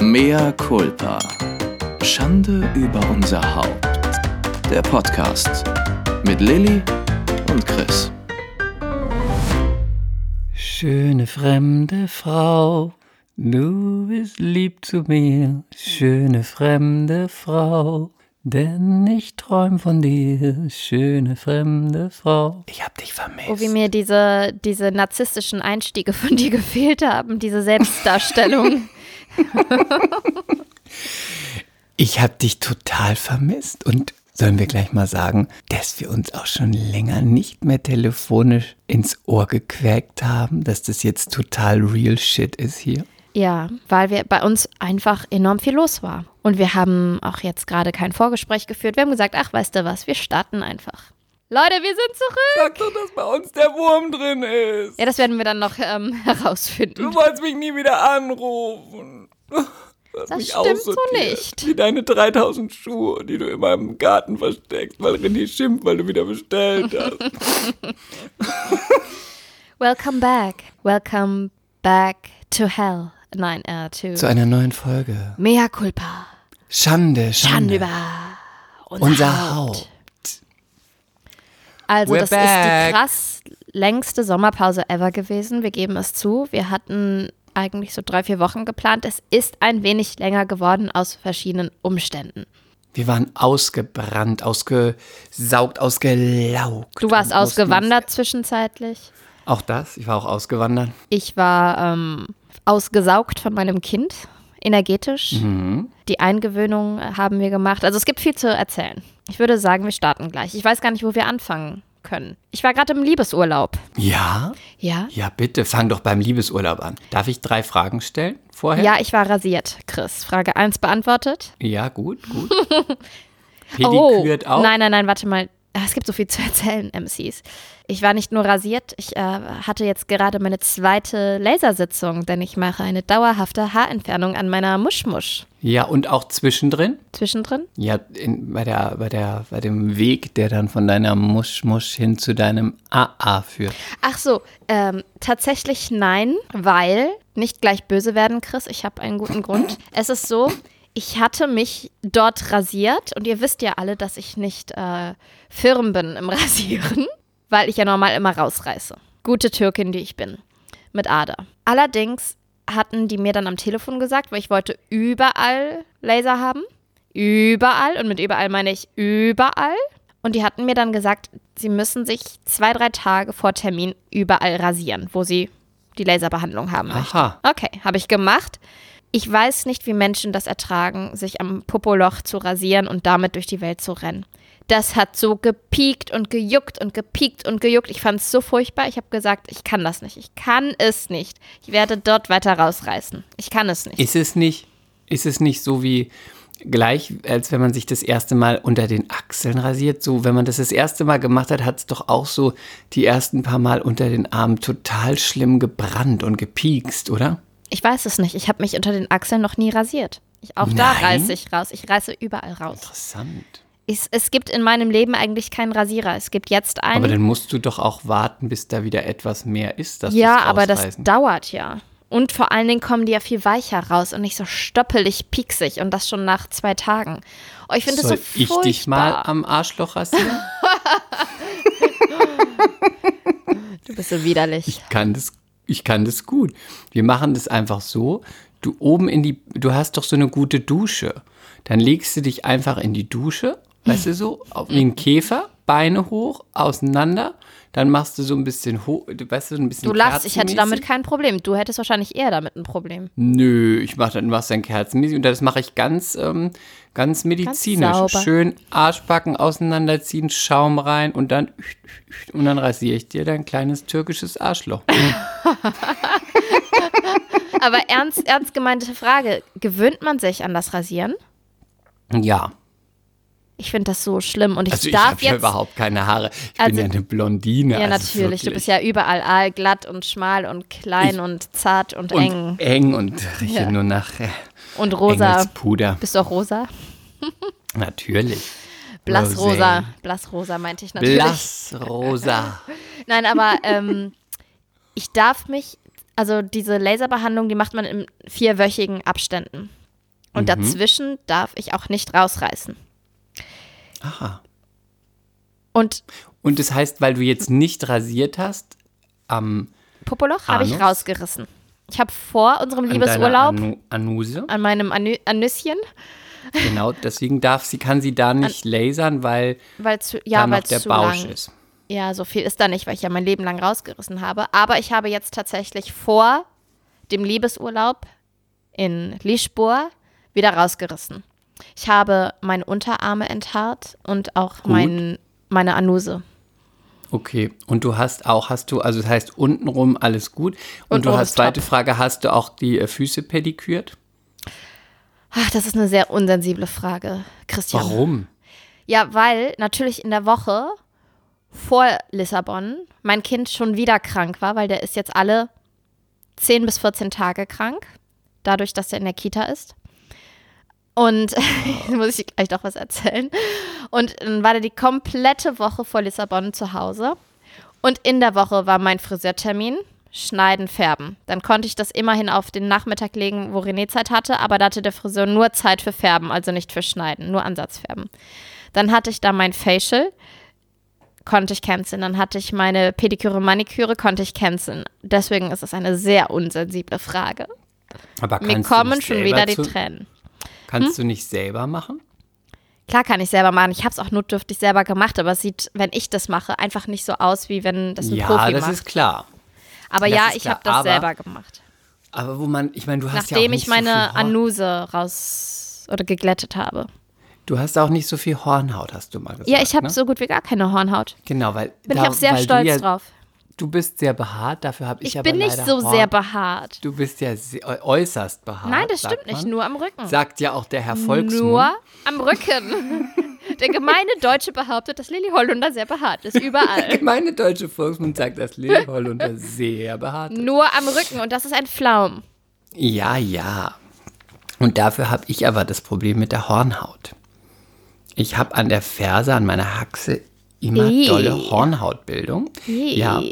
Mea culpa. Schande über unser Haupt. Der Podcast mit Lilly und Chris. Schöne fremde Frau, du bist lieb zu mir, schöne fremde Frau, denn ich träum von dir, schöne fremde Frau. Ich hab dich vermisst. Oh, wie mir diese, diese narzisstischen Einstiege von dir gefehlt haben, diese Selbstdarstellung. Ich hab dich total vermisst und sollen wir gleich mal sagen, dass wir uns auch schon länger nicht mehr telefonisch ins Ohr gequäkt haben, dass das jetzt total real shit ist hier? ja, weil wir bei uns einfach enorm viel los war. Und wir haben auch jetzt gerade kein Vorgespräch geführt. Wir haben gesagt, ach, weißt du was, wir starten einfach. Leute, wir sind zurück. Sag doch, dass bei uns der Wurm drin ist. Ja, das werden wir dann noch ähm, herausfinden. Du wolltest mich nie wieder anrufen. Hast Das mich stimmt so nicht. Wie deine 3000 Schuhe, die du in meinem Garten versteckst, weil René schimpft, weil du wieder bestellt hast. Welcome back. Welcome back to hell. Nein, äh, to Zu einer neuen Folge. Mea culpa. Schande, Schande. Schande über unser, Unser Haupt. Haupt. Also, We're das back. ist die krass längste Sommerpause ever gewesen. Wir geben es zu. Wir hatten eigentlich so drei, vier Wochen geplant. Es ist ein wenig länger geworden aus verschiedenen Umständen. Wir waren ausgebrannt, ausgesaugt, ausgelaugt. Du warst ausgewandert zwischenzeitlich. uns- Auch das, ich war auch ausgewandert. Ich war ähm, ausgesaugt von meinem Kind, energetisch. Mhm. Die Eingewöhnung haben wir gemacht. Also es gibt viel zu erzählen. Ich würde sagen, wir starten gleich. Ich weiß gar nicht, wo wir anfangen können. Ich war gerade im Liebesurlaub. Ja? Ja? Ja, bitte, fang doch beim Liebesurlaub an. Darf ich drei Fragen stellen vorher? Ja, ich war rasiert, Chris. Frage 1 beantwortet. Ja, gut, gut. Pedikürt auch? Oh, Nein, nein, nein, warte mal. Ah, Es gibt so viel zu erzählen, MCs. Ich war nicht nur rasiert, ich äh, hatte jetzt gerade meine zweite Lasersitzung, denn ich mache eine dauerhafte Haarentfernung an meiner Muschmusch. Ja, und auch zwischendrin? Zwischendrin? Ja, in, bei, der, bei, der, bei dem Weg, der dann von deiner Musch-Musch hin zu deinem AA führt. Ach so, ähm, tatsächlich nein, weil, nicht gleich böse werden, Chris, ich habe einen guten Grund. Es ist so, ich hatte mich dort rasiert und ihr wisst ja alle, dass ich nicht äh, firm bin im Rasieren, weil ich ja normal immer rausreiße. Gute Türkin, die ich bin. Mit Ader. Allerdings hatten die mir dann am Telefon gesagt, weil ich wollte überall Laser haben. Überall. Und mit überall meine ich überall. Und die hatten mir dann gesagt, sie müssen sich zwei, drei Tage vor Termin überall rasieren, wo sie die Laserbehandlung haben möchten. Aha. Okay, habe ich gemacht. Ich weiß nicht, wie Menschen das ertragen, sich am Popoloch zu rasieren und damit durch die Welt zu rennen. Das hat so gepiekt und gejuckt und gepiekt und gejuckt. Ich fand es so furchtbar. Ich habe gesagt, ich kann das nicht. Ich kann es nicht. Ich werde dort weiter rausreißen. Ich kann es nicht. Ist es nicht, ist es nicht so wie gleich, als wenn man sich das erste Mal unter den Achseln rasiert? So, wenn man das das erste Mal gemacht hat, hat es doch auch so die ersten paar Mal unter den Armen total schlimm gebrannt und gepiekst, oder? Ich weiß es nicht. Ich habe mich unter den Achseln noch nie rasiert. Ich, auch da Nein? reiße ich raus. Ich reiße überall raus. Interessant. Es, es gibt in meinem Leben eigentlich keinen Rasierer. Es gibt jetzt einen. Aber dann musst du doch auch warten, bis da wieder etwas mehr ist. Dass ja, aber das dauert ja. Und vor allen Dingen kommen die ja viel weicher raus und nicht so stoppelig, pieksig und das schon nach zwei Tagen. Oh, ich finde das so Soll ich furchtbar. dich mal am Arschloch rasieren? Du bist so widerlich. Ich kann das, ich kann das gut. Wir machen das einfach so. Du oben in die, du hast doch so eine gute Dusche. Dann legst du dich einfach in die Dusche, weißt du so, wie ein Käfer, Beine hoch, auseinander. Dann machst du so ein bisschen hoch, du weißt du, ein bisschen Du lachst, ich hätte damit kein Problem. Du hättest wahrscheinlich eher damit ein Problem. Nö, ich mach dann machst dann kerzenmäßig und das mache ich ganz, ähm, ganz medizinisch. sauber. Schön Arschbacken auseinanderziehen, Schaum rein und dann und dann rasiere ich dir dein kleines türkisches Arschloch. Aber ernst, ernst gemeinte Frage: Gewöhnt man sich an das Rasieren? Ja. Ich finde das so schlimm und ich Also ich darf habe ja jetzt. überhaupt keine Haare. Ich Also- bin ja eine Blondine. ja, also natürlich. Du bist ja überall allglatt und schmal und klein Ich- und zart und, und eng eng und rieche Ja. nur nach äh, und rosa. Engelspuder. Bist du auch rosa? Natürlich. Blassrosa. Blassrosa meinte ich natürlich. Blassrosa. Nein, aber ähm, ich darf mich, also diese Laserbehandlung, die macht man in vierwöchigen Abständen. Und dazwischen darf ich auch nicht rausreißen. Aha. Und Und das heißt, weil du jetzt nicht rasiert hast, am Popoloch habe ich rausgerissen. Ich habe vor unserem an Liebesurlaub Anu Anuse, an meinem Anü Anüsschen, genau, deswegen darf sie, kann sie da nicht lasern, weil weil zu, ja, da weil der zu Bausch lang. ist. Ja, so viel ist da nicht, weil ich ja mein Leben lang rausgerissen habe. Aber ich habe jetzt tatsächlich vor dem Liebesurlaub in Lischbohr wieder rausgerissen. Ich habe meine Unterarme enthaart und auch mein, meine Anuse. Okay, und du hast auch, hast du, also das heißt untenrum alles gut. Und, Und du hast, zweite top. Frage, hast du auch die äh, Füße pedikürt? Ach, das ist eine sehr unsensible Frage, Christian. Warum? Ja, weil natürlich in der Woche vor Lissabon mein Kind schon wieder krank war, weil der ist jetzt alle 10 bis 14 Tage krank, dadurch, dass er in der Kita ist. Und muss ich gleich noch was erzählen. Und dann war der die komplette Woche vor Lissabon zu Hause. Und in der Woche war mein Friseurtermin. Schneiden, färben. Dann konnte ich das immerhin auf den Nachmittag legen, wo René Zeit hatte, aber da hatte der Friseur nur Zeit für Färben, also nicht für Schneiden, nur Ansatzfärben. Dann hatte ich da mein Facial, konnte ich canceln. Dann hatte ich meine Pediküre, Maniküre, konnte ich canceln. Deswegen ist es eine sehr unsensible Frage. Aber Mir kannst du kommen schon wieder die Tränen. Kannst Hm? du nicht selber machen? Klar kann ich selber machen. Ich habe es auch notdürftig selber gemacht, aber es sieht, wenn ich das mache, einfach nicht so aus, wie wenn das ein ja, Profi das macht. ist klar. aber das ja, ich habe das aber- selber gemacht. Aber wo man, ich meine, du hast ja auch Nachdem nicht ich meine so Anuse raus oder geglättet habe. Du hast auch nicht so viel Hornhaut, hast du mal gesagt. Ja, ich habe ne? so gut wie gar keine Hornhaut. Genau, weil Bin da, ich auch sehr stolz ja, drauf. Du bist sehr behaart, dafür habe ich, Ich aber bin nicht so Horn. sehr behaart. Du bist ja sehr, äußerst behaart. Nein, das stimmt nicht. Nur am Rücken. Sagt ja auch der Herr Volksmund. Nur am Rücken. Der gemeine Deutsche behauptet, dass Lilly Hollunder sehr behaart ist. Überall. Meine deutsche Volksmund sagt, dass Lilly Hollunder sehr behaart ist. Nur am Rücken. Und das ist ein Pflaum. Ja, ja. Und dafür habe ich aber das Problem mit der Hornhaut. Ich habe an der Ferse, an meiner Haxe immer Ih. dolle Hornhautbildung. Ih. Ja.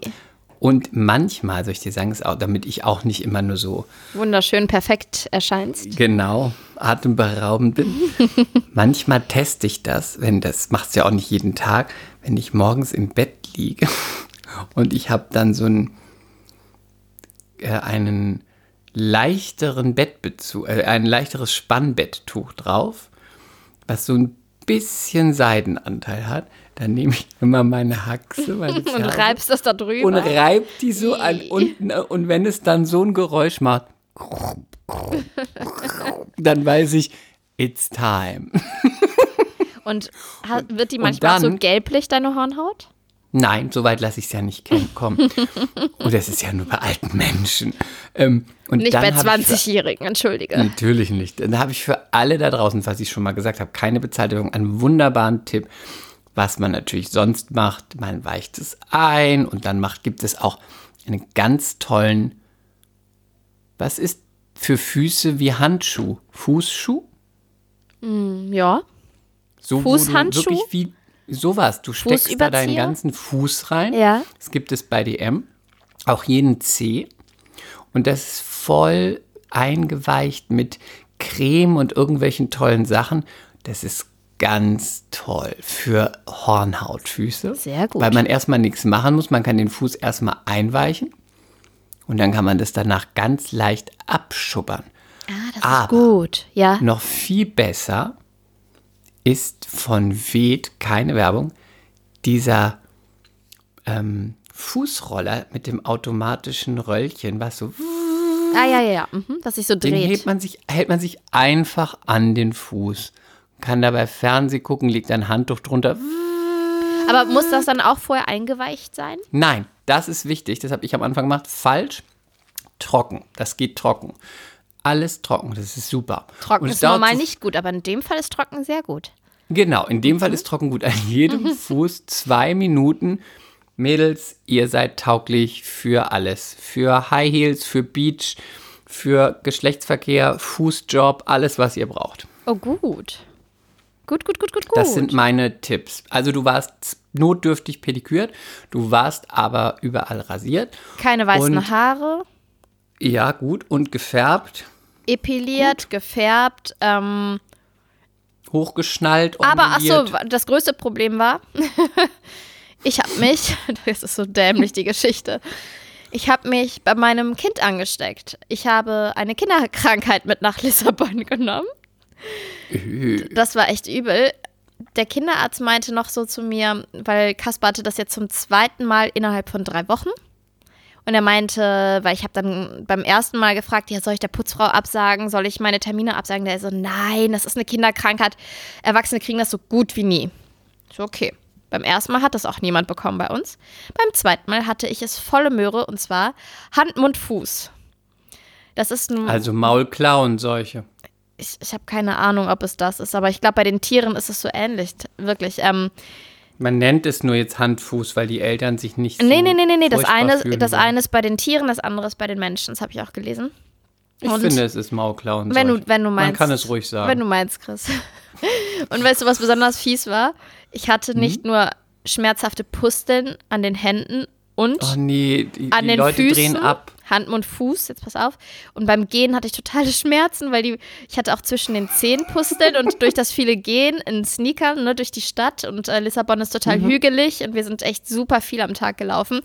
Und manchmal, soll ich dir sagen, auch, damit ich auch nicht immer nur so Wunderschön, perfekt erscheinst. genau atemberaubend bin. manchmal teste ich das, wenn das macht es ja auch nicht jeden Tag, wenn ich morgens im Bett liege und ich habe dann so einen, äh, einen leichteren Bettbezug, äh, ein leichteres Spannbetttuch drauf, was so ein bisschen Seidenanteil hat. Dann nehme ich immer meine Haxe, meine Und reibst das da drüber. und reibt die so an unten äh, und wenn es dann so ein Geräusch macht, dann weiß ich, it's time. Und wird die manchmal dann- so gelblich, deine Hornhaut? Nein, so weit lasse ich es ja nicht kommen. Und das ist ja nur bei alten Menschen. Ähm, und Nicht bei habe ich für- 20-Jährigen, entschuldige. Natürlich nicht. Dann habe ich für alle da draußen, was ich schon mal gesagt habe, keine bezahlte Werbung, einen wunderbaren Tipp, was man natürlich sonst macht. Man weicht es ein und dann macht, gibt es auch einen ganz tollen, was ist für Füße wie Handschuh? Fußschuh? Ja. So, Fußhandschuh? Wirklich wie sowas. Du steckst da deinen ganzen Fuß rein. Ja. Das gibt es bei DM. Auch jeden Zeh. Und das ist voll eingeweicht mit Creme und irgendwelchen tollen Sachen. Das ist ganz toll für Hornhautfüße. Sehr gut. Weil man erstmal nichts machen muss. Man kann den Fuß erstmal einweichen. Und dann kann man das danach ganz leicht abschubbern. Ah, das Aber ist gut. Ja. noch viel besser ist von Ved, keine Werbung, dieser ähm, Fußroller mit dem automatischen Röllchen, was so, Ah, ja, ja, ja. Mhm, was sich so den dreht. hält man, sich, hält man sich einfach an den Fuß. Kann dabei Fernseh gucken, legt ein Handtuch drunter. Aber muss das dann auch vorher eingeweicht sein? Nein, das ist wichtig, das habe ich am Anfang gemacht. Falsch, trocken. Das geht trocken. Alles trocken, das ist super. Trocken ist normal nicht gut, aber in dem Fall ist trocken sehr gut. Genau, in dem Fall Mhm. ist trocken gut. An jedem Fuß zwei Minuten. Mädels, ihr seid tauglich für alles. Für High Heels, für Beach, für Geschlechtsverkehr, Fußjob, alles, was ihr braucht. Oh, gut. Gut, gut, gut, gut, gut. Das sind meine Tipps. Also du warst notdürftig pedikürt, du warst aber überall rasiert. Keine weißen und- Haare. Ja, gut. Und gefärbt epiliert, gefärbt. Ähm, Hochgeschnallt, aber ach so, das größte Problem war, ich habe mich, das ist so dämlich die Geschichte, ich habe mich bei meinem Kind angesteckt. Ich habe eine Kinderkrankheit mit nach Lissabon genommen. Das war echt übel. Der Kinderarzt meinte noch so zu mir, weil Kaspar hatte das jetzt zum zweiten Mal innerhalb von drei Wochen. Und er meinte, weil ich habe dann beim ersten Mal gefragt, ja, soll ich der Putzfrau absagen? Soll ich meine Termine absagen? Der so, nein, das ist eine Kinderkrankheit. Erwachsene kriegen das so gut wie nie. So, okay. Beim ersten Mal hat das auch niemand bekommen bei uns. Beim zweiten Mal hatte ich es volle Möhre und zwar Hand, Mund, Fuß. Das ist ein, Also Maulklauenseuche. Ich, ich habe keine Ahnung, ob es das ist, aber ich glaube, bei den Tieren ist es so ähnlich, wirklich. Ähm, Man nennt es nur jetzt Handfuß, weil die Eltern sich nicht so nee, nee, nee, nee, nee, das eine, das eine ist bei den Tieren, das andere ist bei den Menschen. Das habe ich auch gelesen. Ich und- finde, es ist Maulklauenseuche. Wenn du, wenn du meinst. Man kann es ruhig sagen. Wenn du meinst, Chris. Und weißt du, was besonders fies war? Ich hatte Mhm. nicht nur schmerzhafte Pusteln an den Händen und oh nee, die, an die den Leute Füßen, drehen ab. Hand, Mund, Fuß, jetzt pass auf. Und beim Gehen hatte ich totale Schmerzen, weil die, ich hatte auch zwischen den Zehen Pusteln und durch das viele Gehen in Sneakern, ne, durch die Stadt und äh, Lissabon ist total Mhm. hügelig und wir sind echt super viel am Tag gelaufen.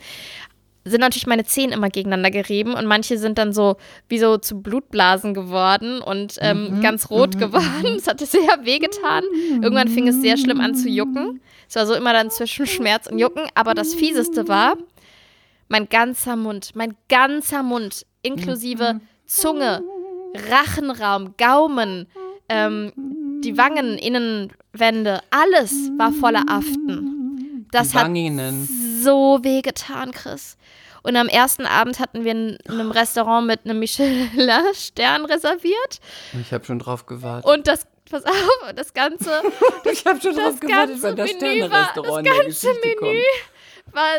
Sind natürlich meine Zehen immer gegeneinander gerieben und manche sind dann so wie so zu Blutblasen geworden und ähm, Mhm. ganz rot geworden. Es hatte sehr wehgetan. Irgendwann fing es sehr schlimm an zu jucken. Es war so immer dann zwischen Schmerz und Jucken. Aber das Fieseste war, mein ganzer Mund, mein ganzer Mund, inklusive Zunge, Rachenraum, Gaumen, ähm, die Wangen, Innenwände, alles war voller Aften. Das hat so wehgetan, Chris. Und am ersten Abend hatten wir in einem Restaurant mit einem Michelin-Stern reserviert. Ich habe schon drauf gewartet. Und das, pass auf, das Ganze ich habe schon das ganze Menü war, das in der ganze Geschichte Menü war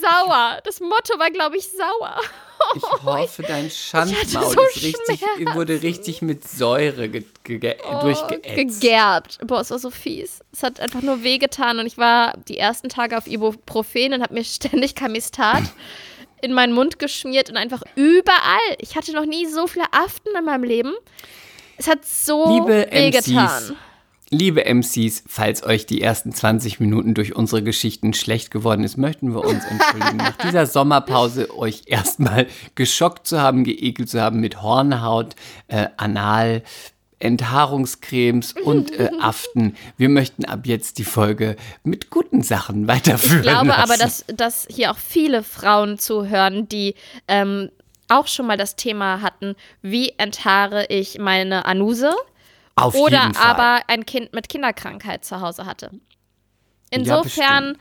sauer. Das Motto war, glaube ich, sauer. Ich hoffe, dein Schandmaul so ist richtig, wurde richtig mit Säure ge ge Oh, durchgeätzt. Gegerbt. Boah, es war so fies. Es hat einfach nur wehgetan und ich war die ersten Tage auf Ibuprofen und habe mir ständig Camistat in meinen Mund geschmiert und einfach überall. Ich hatte noch nie so viele Aften in meinem Leben. Es hat so Liebe wehgetan. MCs, liebe MCs, falls euch die ersten 20 Minuten durch unsere Geschichten schlecht geworden ist, möchten wir uns entschuldigen. Nach dieser Sommerpause euch erstmal geschockt zu haben, geekelt zu haben mit Hornhaut, äh, Anal, Enthaarungscremes und äh, Aften. Wir möchten ab jetzt die Folge mit guten Sachen weiterführen. Ich glaube lassen. aber, dass, dass hier auch viele Frauen zuhören, die ähm, auch schon mal das Thema hatten, wie enthaare ich meine Anuse Auf oder aber ein Kind mit Kinderkrankheit zu Hause hatte. Ja, Insofern bestimmt.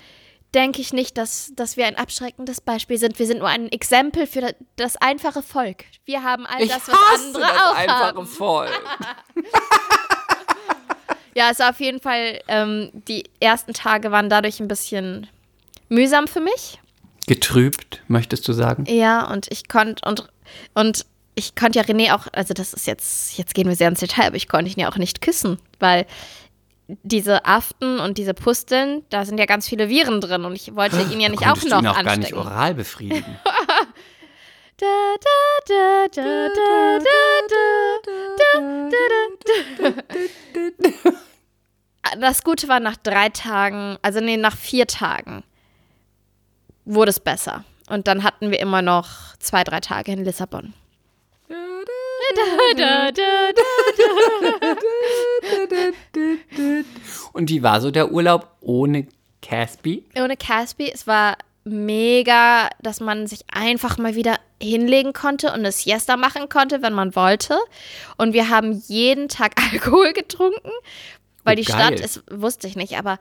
denke ich nicht, dass, dass wir ein abschreckendes Beispiel sind. Wir sind nur ein Exempel für da- das einfache Volk. Wir haben all ich das, was hasse andere das auch einfache haben. Volk. Ja, es war auf jeden Fall, ähm, die ersten Tage waren dadurch ein bisschen mühsam für mich. Getrübt, möchtest du sagen? Ja, und ich konnte und, und ich konnte ja René auch, also das ist jetzt, jetzt gehen wir sehr ins Detail, aber ich konnte ihn ja auch nicht küssen, weil diese Aften und diese Pusteln, da sind ja ganz viele Viren drin und ich wollte ihn ja nicht auch noch ihn auch anstecken. gar nicht oral befriedigen. Das Gute war, nach drei Tagen, also nee, nach vier Tagen wurde es besser. Und dann hatten wir immer noch zwei, drei Tage in Lissabon. Und wie war so der Urlaub ohne Caspi? Ohne Caspi, es war mega, dass man sich einfach mal wieder hinlegen konnte und eine Siesta machen konnte, wenn man wollte. Und wir haben jeden Tag Alkohol getrunken, weil Oh, die geil. Stadt ist, wusste ich nicht, aber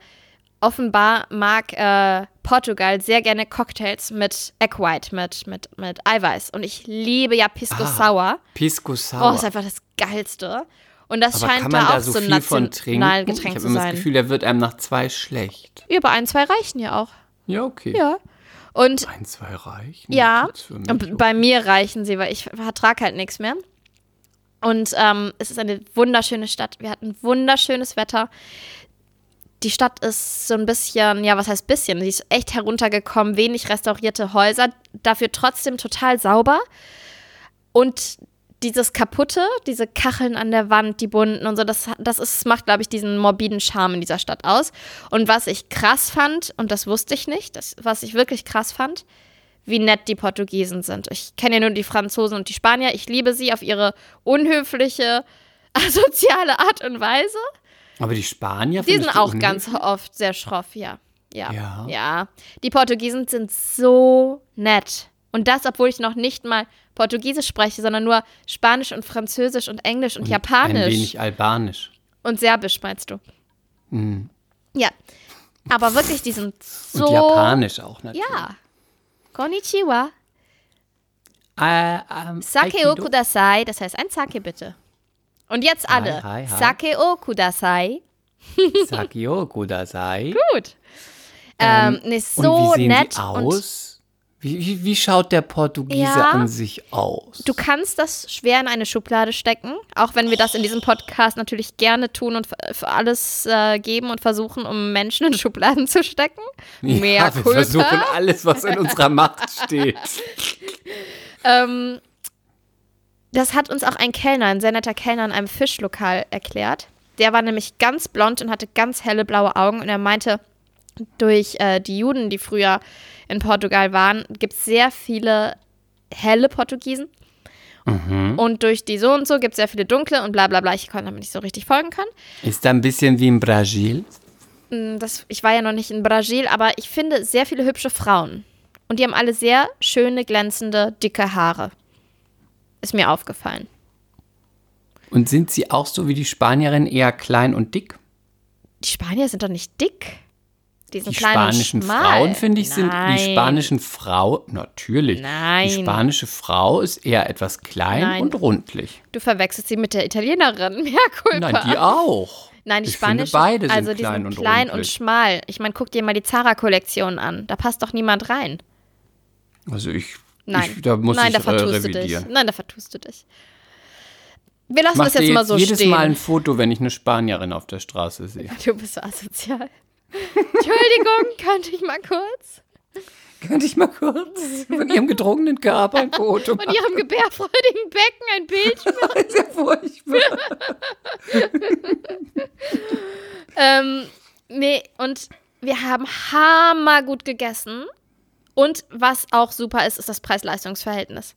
offenbar mag äh, Portugal sehr gerne Cocktails mit Egg White, mit, mit, mit Eiweiß. Und ich liebe ja Pisco Ah, Sour. Pisco Oh, Sour. ist einfach das Geilste. Und das Aber scheint da da auch so so ein viel von trinken? Ich habe zu immer sein. das Gefühl, der wird einem nach zwei schlecht. Über ein, zwei reichen ja auch. Ja, okay. Ja. Und Ein, zwei reichen. Ja, und bei mir reichen sie, weil ich vertrage halt nichts mehr. Und ähm, es ist eine wunderschöne Stadt. Wir hatten wunderschönes Wetter. Die Stadt ist so ein bisschen, ja, was heißt bisschen? Sie ist echt heruntergekommen, wenig restaurierte Häuser, dafür trotzdem total sauber. Und dieses kaputte, diese Kacheln an der Wand, die bunten und so, das, das ist, macht, glaube ich, diesen morbiden Charme in dieser Stadt aus. Und was ich krass fand, und das wusste ich nicht, das, was ich wirklich krass fand, wie nett die Portugiesen sind. Ich kenne ja nur die Franzosen und die Spanier. Ich liebe sie auf ihre unhöfliche, asoziale Art und Weise. Aber die Spanier Die sind auch ganz oft sehr schroff, ja. Ja. Ja. Ja. Die Portugiesen sind so nett. Und das, obwohl ich noch nicht mal Portugiesisch spreche, sondern nur Spanisch und Französisch und Englisch und, Ein Japanisch. wenig albanisch. Und Serbisch, meinst du? Mhm. Ja. Aber wirklich, die sind so. Und Japanisch auch natürlich. Ja. Konnichiwa. Äh, ähm, Sake o kudasai, das heißt ein Sake bitte. Und jetzt Hi, alle. hi, hi. Sake o kudasai. Sakio Kudasai. Gut. Ähm, nee, Und so wie sehen nett. die Und aus? Wie, wie, wie schaut der Portugiese Ja. an sich aus? Du kannst das schwer in eine Schublade stecken, auch wenn wir das in diesem Podcast natürlich gerne tun und für- alles äh, geben und versuchen, um Menschen in Schubladen zu stecken. Mehr ja, wir versuchen alles, was in unserer Macht steht. Ähm, das hat uns auch ein Kellner, ein sehr netter Kellner in einem Fischlokal erklärt. Der war nämlich ganz blond und hatte ganz helle blaue Augen und er meinte, durch äh, die Juden, die früher in Portugal waren, gibt es sehr viele helle Portugiesen. Und durch die so und so gibt es sehr viele dunkle und bla bla bla. Ich konnte damit nicht so richtig folgen können. Ist da ein bisschen wie in Brasil? Mm, Das, ich war ja noch nicht in Brasil, aber ich finde sehr viele hübsche Frauen. Und die haben alle sehr schöne, glänzende, dicke Haare. Ist mir aufgefallen. Und sind sie auch so wie die Spanierin eher klein und dick? Die Spanier sind doch nicht dick. Die Die spanischen und. Frauen, finde ich, sind Nein. die spanischen Frau, natürlich. Nein. Die spanische Frau ist eher etwas klein Nein. und rundlich. Du verwechselst sie mit der Italienerin. Ja, cool. Nein, die auch. Nein, die ich spanischen, beide sind also die klein sind und klein und rundlich. schmal. Ich meine, guck dir mal die Zara-Kollektion an. Da passt doch niemand rein. Also ich, Nein, ich da muss Nein, ich da äh, vertust du dich. Nein, da vertust du dich. Wir lassen Mach das jetzt jetzt mal so jedes stehen. Mal ein Foto, wenn ich eine Spanierin auf der Straße sehe. Du bist so asozial. Entschuldigung, könnte ich mal kurz Könnte ich mal kurz von ihrem gedrungenen Körper ein Foto von ihrem gebärfreudigen Becken ein Bild machen? ist ja furchtbar. ähm, nee, und wir haben hammergut gegessen. Und was auch super ist, ist das Preis-Leistungs-Verhältnis.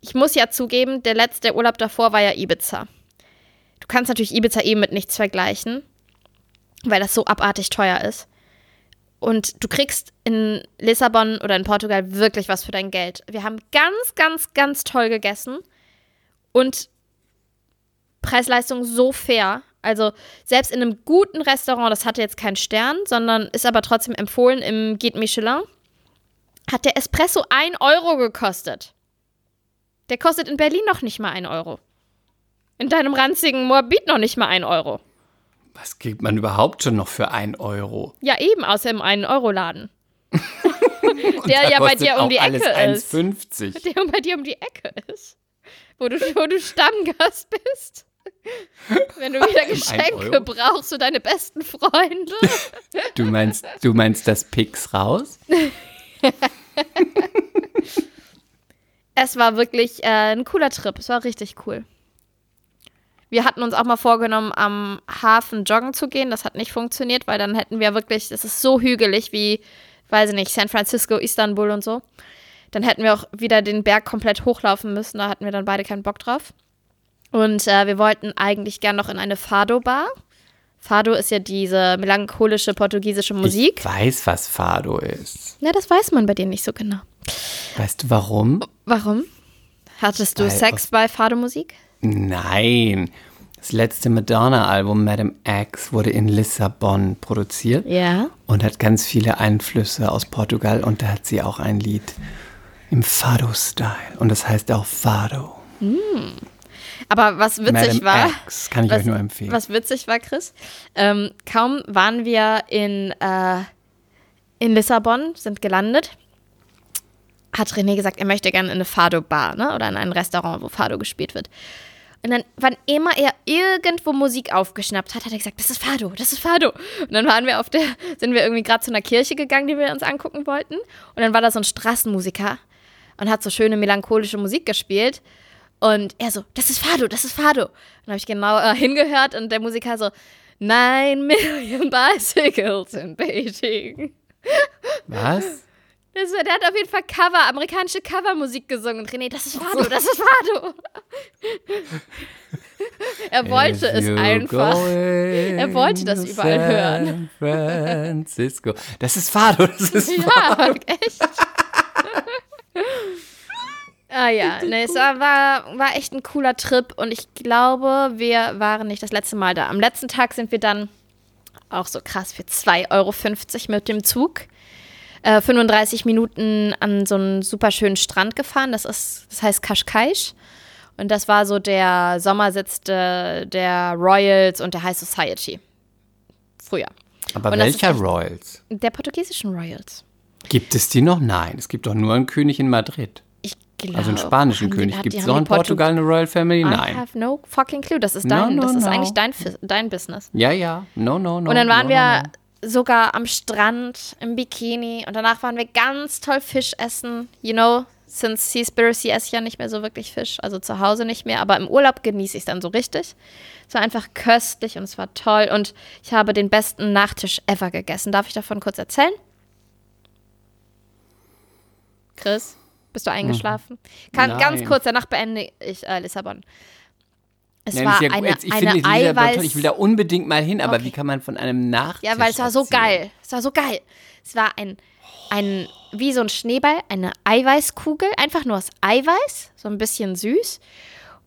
Ich muss ja zugeben, der letzte Urlaub davor war ja Ibiza. Du kannst natürlich Ibiza eben mit nichts vergleichen, weil das so abartig teuer ist. Und du kriegst in Lissabon oder in Portugal wirklich was für dein Geld. Wir haben ganz, ganz, ganz toll gegessen und Preis-Leistung so fair. Also selbst in einem guten Restaurant, das hatte jetzt keinen Stern, sondern ist aber trotzdem empfohlen im Guide Michelin, hat der Espresso 1 Euro gekostet. Der kostet in Berlin noch nicht mal 1 Euro. In deinem ranzigen Moabit noch nicht mal 1 Euro. Was gibt man überhaupt schon noch für ein Euro? Ja, eben, außer im 1-Euro-Laden. der ja bei dir um die Ecke ist. 1,50. Der bei dir um die Ecke ist. Wo du, wo du Stammgast bist. Wenn du wieder Geschenke brauchst für deine besten Freunde. Du meinst, du meinst das Pix raus? Es war wirklich äh, ein cooler Trip. Es war richtig cool. Wir hatten uns auch mal vorgenommen, am Hafen joggen zu gehen. Das hat nicht funktioniert, weil dann hätten wir wirklich, das ist so hügelig wie, weiß ich nicht, San Francisco, Istanbul und so. Dann hätten wir auch wieder den Berg komplett hochlaufen müssen. Da hatten wir dann beide keinen Bock drauf. Und äh, wir wollten eigentlich gern noch in eine Fado-Bar. Fado ist ja diese melancholische portugiesische Musik. Ich weiß, was Fado ist. Na, das weiß man bei dir nicht so genau. Weißt du warum? Warum? Hattest du Weil Sex bei Fado-Musik? Nein. Das letzte Madonna-Album, Madame X, wurde in Lissabon produziert Ja. und hat ganz viele Einflüsse aus Portugal. Und da hat sie auch ein Lied im Fado-Style. Und das heißt auch Fado. Aber was witzig Madame war, X, kann ich was, euch nur empfehlen. was witzig war, Chris, ähm, kaum waren wir in, äh, in Lissabon, sind gelandet, hat René gesagt, er möchte gerne in eine Fado-Bar, ne? Oder in ein Restaurant, wo Fado gespielt wird. Und dann, wann immer er irgendwo Musik aufgeschnappt hat, hat er gesagt, das ist Fado, das ist Fado. Und dann waren wir auf der, sind wir irgendwie gerade zu einer Kirche gegangen, die wir uns angucken wollten. Und dann war da so ein Straßenmusiker und hat so schöne melancholische Musik gespielt. Und er so, das ist Fado, das ist Fado. Dann habe ich genau äh, hingehört und der Musiker so, Nine Million Bicycles in Beijing. Was? Das, der hat auf jeden Fall Cover, amerikanische Covermusik gesungen. Und René, das ist Fado, das ist Fado. er wollte es einfach. Er wollte das überall San Francisco. Das ist Fado, das ist Fado. Ja, echt. ah ja, ne, es war, war, war echt ein cooler Trip und ich glaube, wir waren nicht das letzte Mal da. Am letzten Tag sind wir dann auch so krass für 2,50 Euro mit dem Zug. Äh, 35 Minuten an so einen super schönen Strand gefahren. Das ist, das heißt Kashkaish. Und das war so der Sommersitz de, der Royals und der High Society. Früher. Aber Und welcher Royals? Der portugiesischen Royals. Gibt es die noch? Nein, es gibt doch nur einen König in Madrid. Ich glaube. Also einen spanischen König. Gibt es noch in Portu- Portugal eine Royal Family? I Nein. have no fucking clue. Das ist No, dein, no, das ist no. eigentlich dein, dein Business. Ja, ja. No, no, no. Und dann waren no, wir no, no. Sogar am Strand im Bikini und danach waren wir ganz toll Fisch essen. You know, since Seaspiracy esse ich ja nicht mehr so wirklich Fisch, also zu Hause nicht mehr, aber im Urlaub genieße ich es dann so richtig. Es war einfach köstlich und es war toll und ich habe den besten Nachtisch ever gegessen. Darf ich davon kurz erzählen? Chris, bist du eingeschlafen? Kann, ganz kurz, danach beende ich äh, Lissabon. Es Nein, war ja, eine, ich eine finde Eiweiß... toll. Ich will da unbedingt mal hin, aber Okay. wie kann man von einem Nachtisch Ja, weil es war so erzählen? geil. Es war so geil. Es war ein, ein, wie so ein Schneeball, eine Eiweißkugel, einfach nur aus Eiweiß, so ein bisschen süß.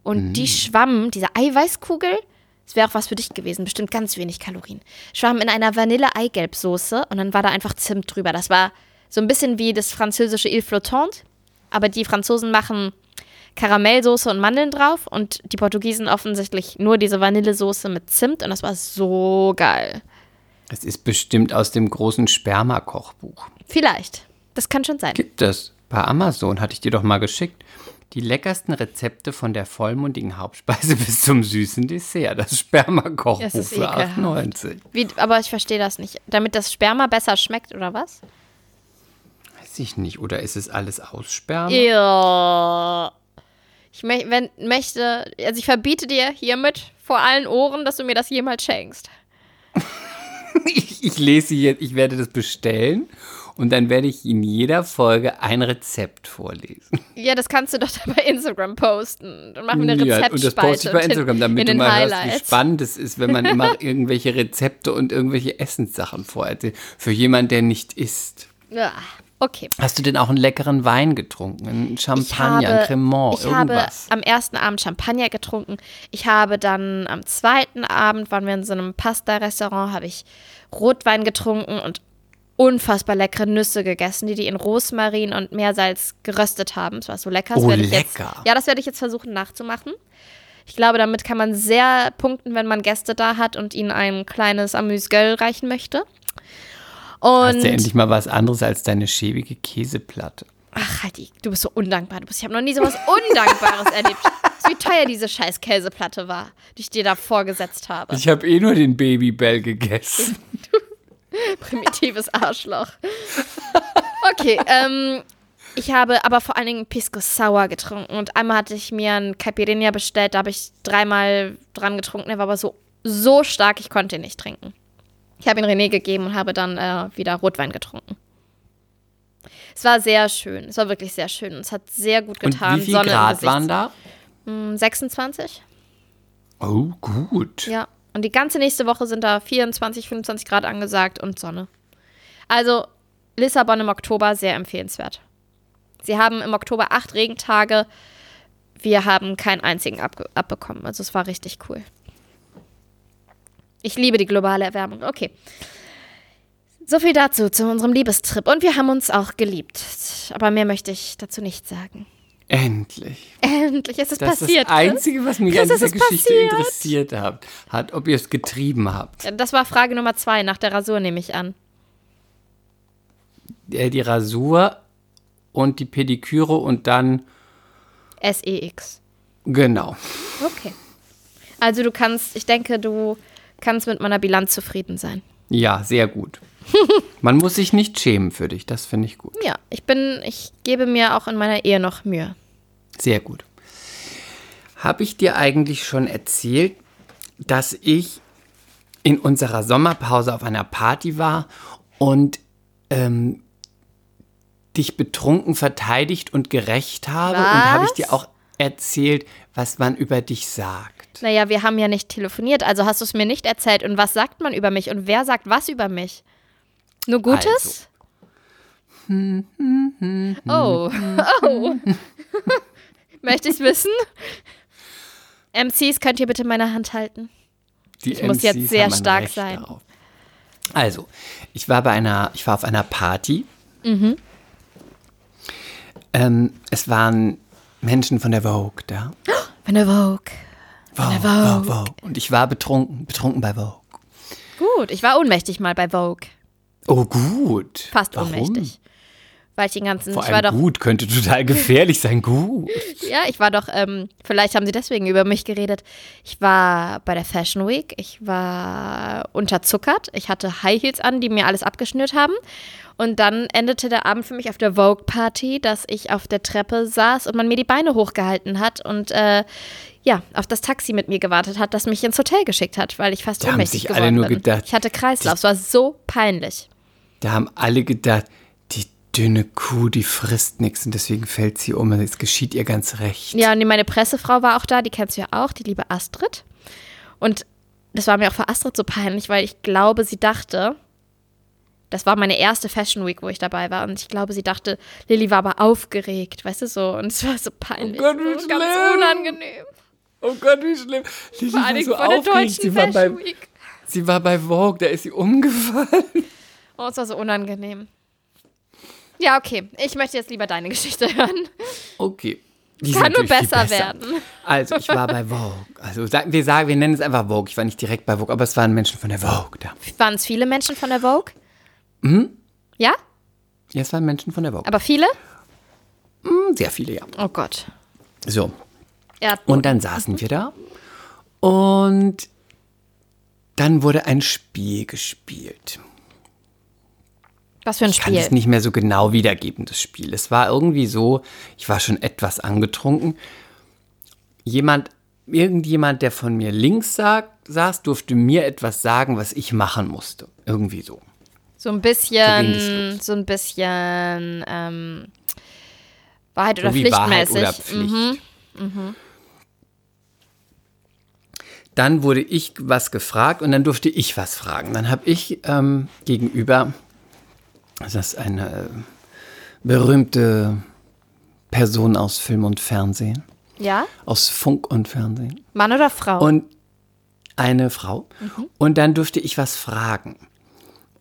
Und die schwammen, diese Eiweißkugel, das wäre auch was für dich gewesen, bestimmt ganz wenig Kalorien, schwammen in einer Vanille-Eigelbsoße und dann war da einfach Zimt drüber. Das war so ein bisschen wie das französische Il Flottant, aber die Franzosen machen Karamellsoße und Mandeln drauf und die Portugiesen offensichtlich nur diese Vanillesoße mit Zimt und das war so geil. Es ist bestimmt aus dem großen Sperma-Kochbuch. Vielleicht. Das kann schon sein. Gibt es. Bei Amazon hatte ich dir doch mal geschickt. Die leckersten Rezepte von der vollmundigen Hauptspeise bis zum süßen Dessert. Das Sperma-Kochbuch Das ist für ekelhaft. 8,90. Wie, aber ich verstehe das nicht. Damit das Sperma besser schmeckt, oder was? Weiß ich nicht. Oder ist es alles aus Sperma? Ja. Ich wenn, möchte, also ich verbiete dir hiermit vor allen Ohren, dass du mir das jemals schenkst. Ich, ich lese jetzt, ich werde das bestellen und dann werde ich in jeder Folge ein Rezept vorlesen. Ja, das kannst du doch dann bei Instagram posten. Dann machen wir eine Ja, Rezeptspalte. und das poste ich bei in- Instagram, damit in du mal hörst, wie Highlights. spannend es ist, wenn man immer irgendwelche Rezepte und irgendwelche Essenssachen vorerzählt. Für jemanden, der nicht isst. Ja, okay. Hast du denn auch einen leckeren Wein getrunken? Einen Ich Champagner, habe, ein Cremant, ich habe irgendwas? am ersten Abend Champagner getrunken. Ich habe dann am zweiten Abend, waren wir in so einem Pasta-Restaurant, habe ich Rotwein getrunken und unfassbar leckere Nüsse gegessen, die die in Rosmarin und Meersalz geröstet haben. Es war so lecker. Das Oh, ich Jetzt, lecker. ja, das werde ich jetzt versuchen nachzumachen. Ich glaube, damit kann man sehr punkten, wenn man Gäste da hat und ihnen ein kleines Amüsgöl reichen möchte. Und Hast du endlich mal was anderes als deine schäbige Käseplatte? Ach, halt du bist so undankbar. Du bist, ich habe noch nie so was Undankbares erlebt. Wie teuer diese scheiß Käseplatte war, die ich dir da vorgesetzt habe. Ich habe eh nur den Babybell gegessen. Primitives Arschloch. Okay, ähm, ich habe aber vor allen Dingen Pisco Sour getrunken. Und einmal hatte ich mir einen Caipirinha bestellt, da habe ich dreimal dran getrunken. Der war aber so, so stark, ich konnte ihn nicht trinken. Ich habe ihn René gegeben und habe dann äh, wieder Rotwein getrunken. Es war sehr schön. Es war wirklich sehr schön. Und es hat sehr gut Und getan. wie viel Sonne Grad waren da? 26. Oh, gut. Ja. Und die ganze nächste Woche sind da 24, 25 Grad angesagt und Sonne. Also Lissabon im Oktober sehr empfehlenswert. Sie haben im Oktober acht Regentage. Wir haben keinen einzigen abbekommen. Also es war richtig cool. Ich liebe die globale Erwärmung. Okay. So viel dazu, zu unserem Liebestrip. Und wir haben uns auch geliebt. Aber mehr möchte ich dazu nicht sagen. Endlich. Endlich ist es Das passiert. ist das Einzige, was mich Chris, an dieser es ist Geschichte passiert. interessiert hat, hat, ob ihr es getrieben habt. Das war Frage Nummer zwei, nach der Rasur nehme ich an. Äh, Die Rasur und die Pediküre und dann, SEX. genau. Okay. Also du kannst, ich denke, du kannst mit meiner Bilanz zufrieden sein. Ja, sehr gut. Man muss sich nicht schämen für dich, das finde ich gut. Ja, ich bin, ich gebe mir auch in meiner Ehe noch Mühe. Sehr gut. Habe ich dir eigentlich schon erzählt, dass ich in unserer Sommerpause auf einer Party war und ähm, dich betrunken verteidigt und gerecht habe? Und habe ich Was? dir auch erzählt, was man über dich sagt? Naja, wir haben ja nicht telefoniert, also hast du es mir nicht erzählt. Und was sagt man über mich? Und wer sagt was über mich? Nur Gutes? Oh, oh. Möchte ich wissen? MCs, könnt ihr bitte meine Hand halten? Die Ich muss jetzt sehr stark Recht sein. darauf. Also, ich war bei einer, ich war auf einer Party. Mhm. Ähm, es waren Menschen von der Vogue da. Von der Vogue. Vogue, Vogue. Vogue, Vogue. Und ich war betrunken, betrunken bei Vogue. Gut, ich war ohnmächtig mal bei Vogue. Oh, gut. Fast Warum? ohnmächtig. Weil ich den ganzen, Vor ich war allem doch, gut, könnte total gefährlich sein. Gut. ja, ich war doch, ähm, vielleicht haben sie deswegen über mich geredet. Ich war bei der Fashion Week, ich war unterzuckert, ich hatte High Heels an, die mir alles abgeschnürt haben. Und dann endete der Abend für mich auf der Vogue Party, dass ich auf der Treppe saß und man mir die Beine hochgehalten hat und äh, ja, auf das Taxi mit mir gewartet hat, das mich ins Hotel geschickt hat, weil ich fast Da haben ohnmächtig sich geworden alle nur bin. gedacht, ich hatte Kreislauf, es war so peinlich. Da haben alle gedacht, die dünne Kuh, die frisst nichts und deswegen fällt sie um. Es geschieht ihr ganz recht. Ja, und meine Pressefrau war auch da, die kennst du ja auch, die liebe Astrid. Und das war mir auch für Astrid so peinlich, weil ich glaube, sie dachte, das war meine erste Fashion Week, wo ich dabei war. Und ich glaube, sie dachte, Lilly war aber aufgeregt, weißt du so. Und es war so peinlich. Oh Gott, wie so ganz unangenehm. Oh Gott, wie schlimm. Lili Vor allem so von der deutschen Sie war, bei, Week. sie war bei Vogue, da ist sie umgefallen. Oh, es war so unangenehm. Ja, okay. Ich möchte jetzt lieber deine Geschichte hören. Okay. Die Kann nur viel besser werden. Also, ich war bei Vogue. Also, wir sagen, wir nennen es einfach Vogue. Ich war nicht direkt bei Vogue, aber es waren Menschen von der Vogue da. Waren es viele Menschen von der Vogue? Mhm. Ja? Ja, es waren Menschen von der Vogue. Aber viele? Hm, Sehr viele, ja. Oh Gott. So. Erdboden. Und dann saßen wir da und dann wurde ein Spiel gespielt. Was für ein Ich kann Spiel. es nicht mehr so genau wiedergeben, das Spiel. Es war irgendwie so, ich war schon etwas angetrunken. Jemand, irgendjemand, der von mir links sagt, saß, durfte mir etwas sagen, was ich machen musste. Irgendwie so. So ein bisschen, los. so ein bisschen ähm, Wahrheit oder so Pflichtmäßig. Wahrheit oder Pflicht. Mhm. Dann wurde ich was gefragt und dann durfte ich was fragen. Dann habe ich ähm, gegenüber, das ist eine äh, berühmte Person aus Film und Fernsehen, Ja? aus Funk und Fernsehen Mann oder Frau? und eine Frau. Und dann durfte ich was fragen.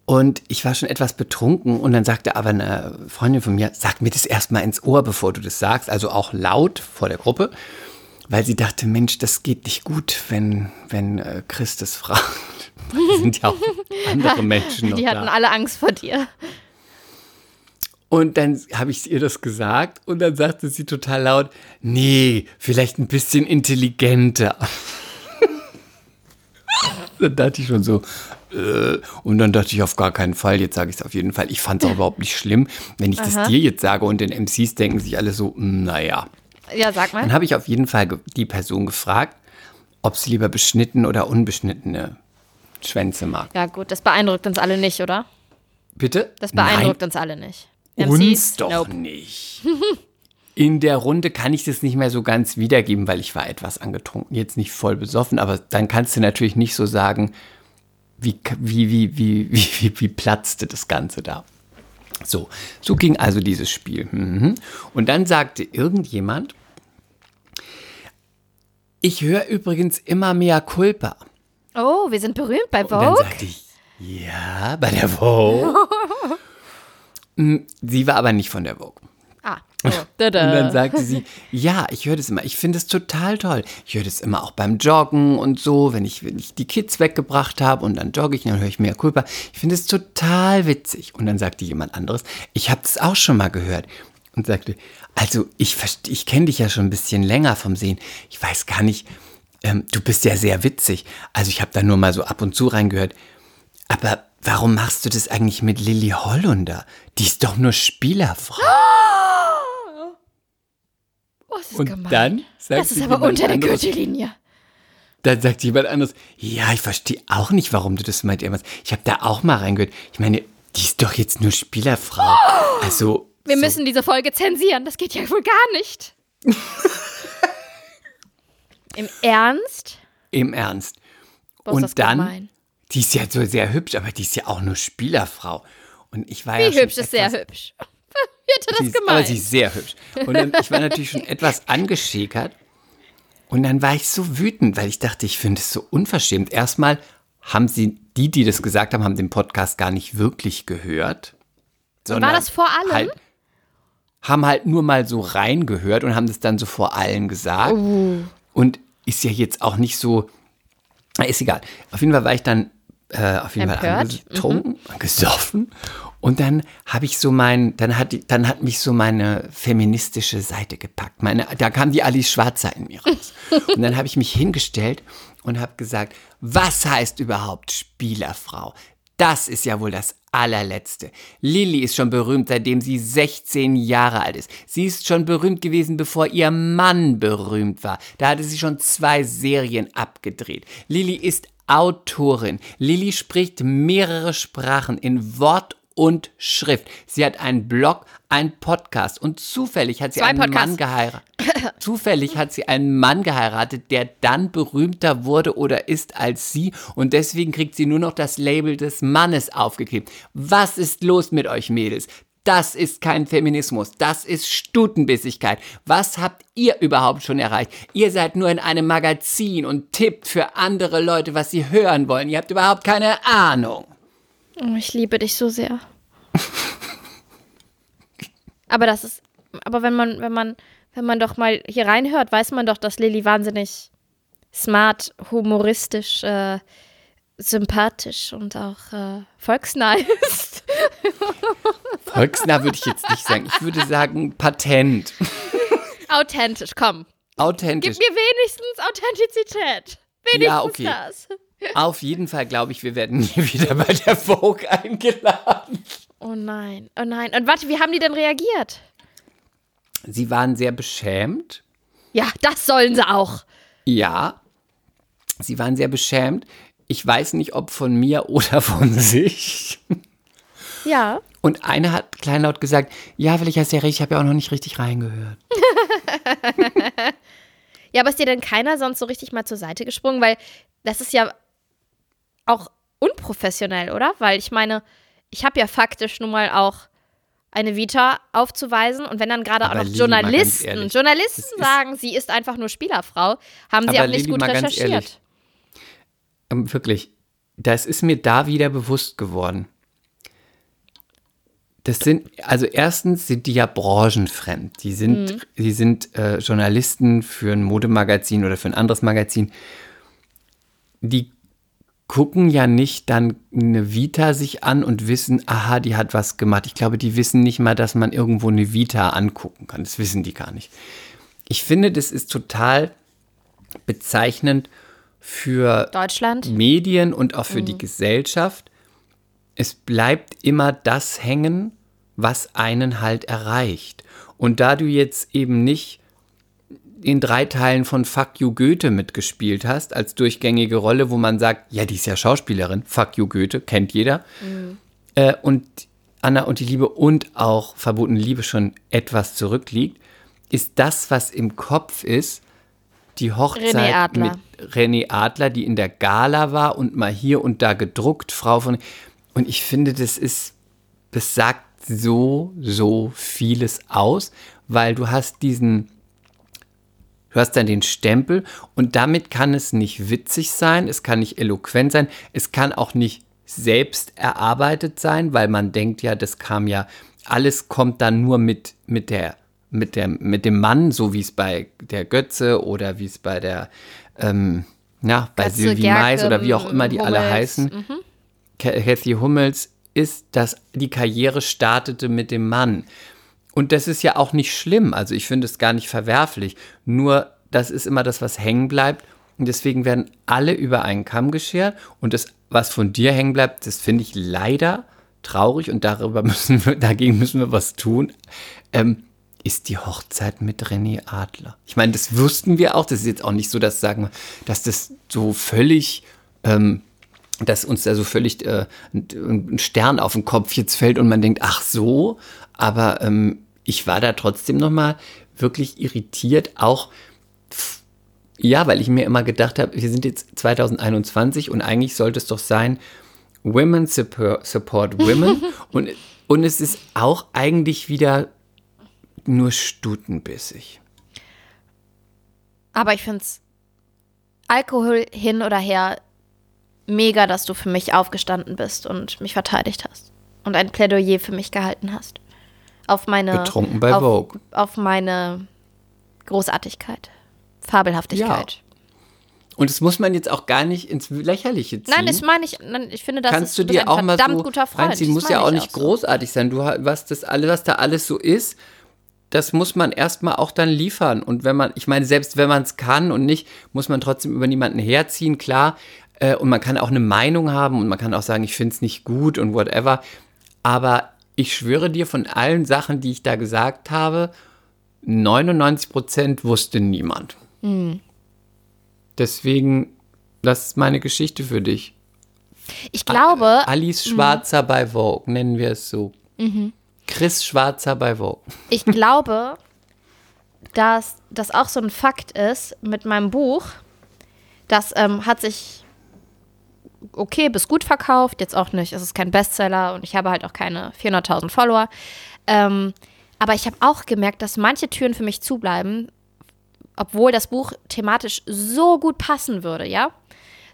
Und ich war schon etwas betrunken und dann sagte aber eine Freundin von mir, sag mir das erstmal ins Ohr, bevor du das sagst, also auch laut vor der Gruppe, weil sie dachte, Mensch, das geht nicht gut, wenn, wenn äh, Chris das fragt. Es sind ja auch andere Menschen noch Die hatten da. alle Angst vor dir. Und dann habe ich ihr das gesagt und dann sagte sie total laut, nee, vielleicht ein bisschen intelligenter. dann dachte ich schon so, äh, und dann dachte ich auf gar keinen Fall, jetzt sage ich es auf jeden Fall. Ich fand es auch überhaupt nicht schlimm, wenn ich das dir jetzt sage und den MCs denken sich alle so, "Mm, naja. Ja, sag Dann mal. habe ich auf jeden Fall die Person gefragt, ob sie lieber beschnitten oder unbeschnittene Schwänze mag. Ja, gut, das beeindruckt uns alle nicht, oder? Bitte? Das beeindruckt uns alle nicht. Uns doch Nope. nicht. In der Runde kann ich das nicht mehr so ganz wiedergeben, weil ich war etwas angetrunken, jetzt nicht voll besoffen, aber dann kannst du natürlich nicht so sagen, wie, wie, wie, wie, wie, wie, wie platzte das Ganze da. So, so ging also dieses Spiel. Mhm. Und dann sagte irgendjemand, ich höre übrigens immer mehr Culpa. Oh, wir sind berühmt bei Und dann Vogue. sagte ich, ja, bei der Vogue. Mm, Sie war aber nicht von der Vogue. Ah. Oh. Und dann sagte sie, ja, ich höre das immer. Ich finde es total toll. Ich höre das immer auch beim Joggen und so, wenn ich, wenn ich die Kids weggebracht habe und dann jogge ich, dann höre ich mehr Culpa. Ich finde es total witzig. Und dann sagte jemand anderes, ich habe das auch schon mal gehört. Und sagte, also ich, ich kenne dich ja schon ein bisschen länger vom Sehen. Ich weiß gar nicht, ähm, du bist ja sehr witzig. Also ich habe da nur mal so ab und zu reingehört. Aber warum machst du das eigentlich mit Lilly Hollunder? Die ist doch nur Spielerfrau. das ist Und gemein. dann sagt das ist aber unter der Gürtellinie. Dann sagt jemand anderes, ja, ich verstehe auch nicht, warum du das meint. Irgendwas. Ich habe da auch mal reingehört. Ich meine, die ist doch jetzt nur Spielerfrau. Also. Wir so, müssen diese Folge zensieren. Das geht ja wohl gar nicht. Im Ernst? Im Ernst. Boah, das Und dann, gemein. die ist ja so sehr hübsch, aber die ist ja auch nur Spielerfrau. Und ich war Wie ja hübsch ist sehr hübsch. Wie hätte das sie ist, gemeint? aber sie ist sehr hübsch. Und dann, ich war natürlich schon etwas angeschäkert. Und dann war ich so wütend, weil ich dachte, ich finde es so unverschämt. Erstmal haben sie, die, die das gesagt haben, haben den Podcast gar nicht wirklich gehört. sondern das vor allem? Halt, haben halt nur mal so reingehört und haben das dann so vor allen gesagt. Oh. Und ist ja jetzt auch nicht so, ist egal. Auf jeden Fall war ich dann äh, auf jeden Fall Empört? Mhm. angetrunken, gesoffen. Und dann habe ich so mein, dann hat, dann hat mich so meine feministische Seite gepackt. Meine, da kam die Alice Schwarzer in mir raus. und dann habe ich mich hingestellt und habe gesagt, was heißt überhaupt Spielerfrau? Das ist ja wohl das allerletzte. Lilly ist schon berühmt, seitdem sie 16 Jahre alt ist. Sie ist schon berühmt gewesen, bevor ihr Mann berühmt war. Da hatte sie schon zwei Serien abgedreht. Lilly ist Autorin. Lilly spricht mehrere Sprachen in Wort und Schrift. Sie hat einen Blog, einen Podcast und zufällig hat sie Zwei einen Podcasts. Mann geheiratet. Zufällig hat sie einen Mann geheiratet, der dann berühmter wurde oder ist als sie und deswegen kriegt sie nur noch das Label des Mannes aufgeklebt. Was ist los mit euch Mädels? Das ist kein Feminismus, das ist Stutenbissigkeit. Was habt ihr überhaupt schon erreicht? Ihr seid nur in einem Magazin und tippt für andere Leute, was sie hören wollen. Ihr habt überhaupt keine Ahnung. Oh, ich liebe dich so sehr. aber das ist, aber wenn man, wenn man, wenn man doch mal hier reinhört, weiß man doch, dass Lilly wahnsinnig smart, humoristisch, äh, sympathisch und auch äh, volksnah ist. Volksnah würde ich jetzt nicht sagen. Ich würde sagen Patent. Authentisch, komm. Authentisch. Gib mir wenigstens Authentizität. Wenigstens Ja, okay. das. Auf jeden Fall glaube ich, wir werden nie wieder bei der Vogue eingeladen. Oh nein, oh nein. Und warte, wie haben die denn reagiert? Sie waren sehr beschämt. Ja, das sollen sie auch. Ja, sie waren sehr beschämt. Ich weiß nicht, ob von mir oder von sich. Ja. Und eine hat kleinlaut gesagt, ja, weil ich ja recht, ich habe ja auch noch nicht richtig reingehört. Ja, aber ist dir denn keiner sonst so richtig mal zur Seite gesprungen? Weil das ist ja auch unprofessionell, oder? Weil ich meine, ich habe ja faktisch nun mal auch eine Vita aufzuweisen und wenn dann gerade auch noch Lili, Journalisten, ehrlich, Journalisten sagen, sie ist einfach nur Spielerfrau, haben sie auch nicht Lili, gut recherchiert. ehrlich. Ähm, wirklich, das ist mir da wieder bewusst geworden. Das sind, also erstens sind die ja branchenfremd. Die sind, Mhm. die sind äh, Journalisten für ein Modemagazin oder für ein anderes Magazin. Die gucken ja nicht dann eine Vita sich an und wissen, aha, die hat was gemacht. Ich glaube, die wissen nicht mal, dass man irgendwo eine Vita angucken kann. Das wissen die gar nicht. Ich finde, das ist total bezeichnend für Deutschland? Medien und auch für Mhm. die Gesellschaft. Es bleibt immer das hängen, was einen halt erreicht. Und da du jetzt eben nicht in drei Teilen von Fuck You Goethe mitgespielt hast, als durchgängige Rolle, wo man sagt, ja, die ist ja Schauspielerin, Fuck You Goethe, kennt jeder. Äh, und Anna und die Liebe und auch Verbotene Liebe schon etwas zurückliegt, ist das, was im Kopf ist, die Hochzeit René mit René Adler, die in der Gala war und mal hier und da gedruckt, Frau von. Und ich finde, das ist, das sagt so, so vieles aus, weil du hast diesen, du hast dann den Stempel und damit kann es nicht witzig sein, es kann nicht eloquent sein, es kann auch nicht selbst erarbeitet sein, weil man denkt ja, das kam ja, alles kommt dann nur mit, mit der mit, der, mit dem Mann, so wie es bei der Götze oder wie es bei der, ähm, ja, bei Götze, Sylvie Gerke, Mais oder wie auch immer die alle Hummels, heißen, Ca- Kathy Hummels, ist, dass die Karriere startete mit dem Mann. Und das ist ja auch nicht schlimm. Also ich finde es gar nicht verwerflich. Nur das ist immer das, was hängen bleibt. Und deswegen werden alle über einen Kamm geschert. Und das, was von dir hängen bleibt, das finde ich leider traurig. Und darüber müssen wir, dagegen müssen wir was tun. Ähm, ist die Hochzeit mit René Adler. Ich meine, das wussten wir auch. Das ist jetzt auch nicht so, dass sagen, dass das so völlig, ähm, dass uns da so völlig äh, ein, Stern auf den Kopf jetzt fällt und man denkt, ach so. Aber ähm, ich war da trotzdem noch mal wirklich irritiert, auch ja, weil ich mir immer gedacht habe, wir sind jetzt 2021 und eigentlich sollte es doch sein, Women support, support Women. und, und es ist auch eigentlich wieder nur stutenbissig. Aber ich finde es Alkohol hin oder her mega, dass du für mich aufgestanden bist und mich verteidigt hast. Und ein Plädoyer für mich gehalten hast. Auf meine. Betrunken bei auf, Vogue. Auf meine Großartigkeit. Fabelhaftigkeit. Ja. Und das muss man jetzt auch gar nicht ins Lächerliche ziehen. Nein, das meine ich, ich finde, das Kannst ist du dir ein auch mal verdammt so guter Freund. Das Muss ja auch ich nicht so. großartig sein. Du, was, das alle, was da alles so ist, das muss man erstmal auch dann liefern. Und wenn man, ich meine, selbst wenn man es kann und nicht, muss man trotzdem über niemanden herziehen, klar. Äh, und man kann auch eine Meinung haben und man kann auch sagen, ich finde es nicht gut und whatever. Aber ich schwöre dir, von allen Sachen, die ich da gesagt habe, 99 Prozent wusste niemand. Hm. Deswegen, das ist meine Geschichte für dich. Ich glaube, Alice Schwarzer bei Vogue, nennen wir es so. Chris Schwarzer bei Vogue. ich glaube, dass das auch so ein Fakt ist mit meinem Buch. Das ähm, hat sich okay bis gut verkauft, jetzt auch nicht. Es ist kein Bestseller und ich habe halt auch keine 400.000 Follower. Ähm, aber ich habe auch gemerkt, dass manche Türen für mich zubleiben, obwohl das Buch thematisch so gut passen würde, ja,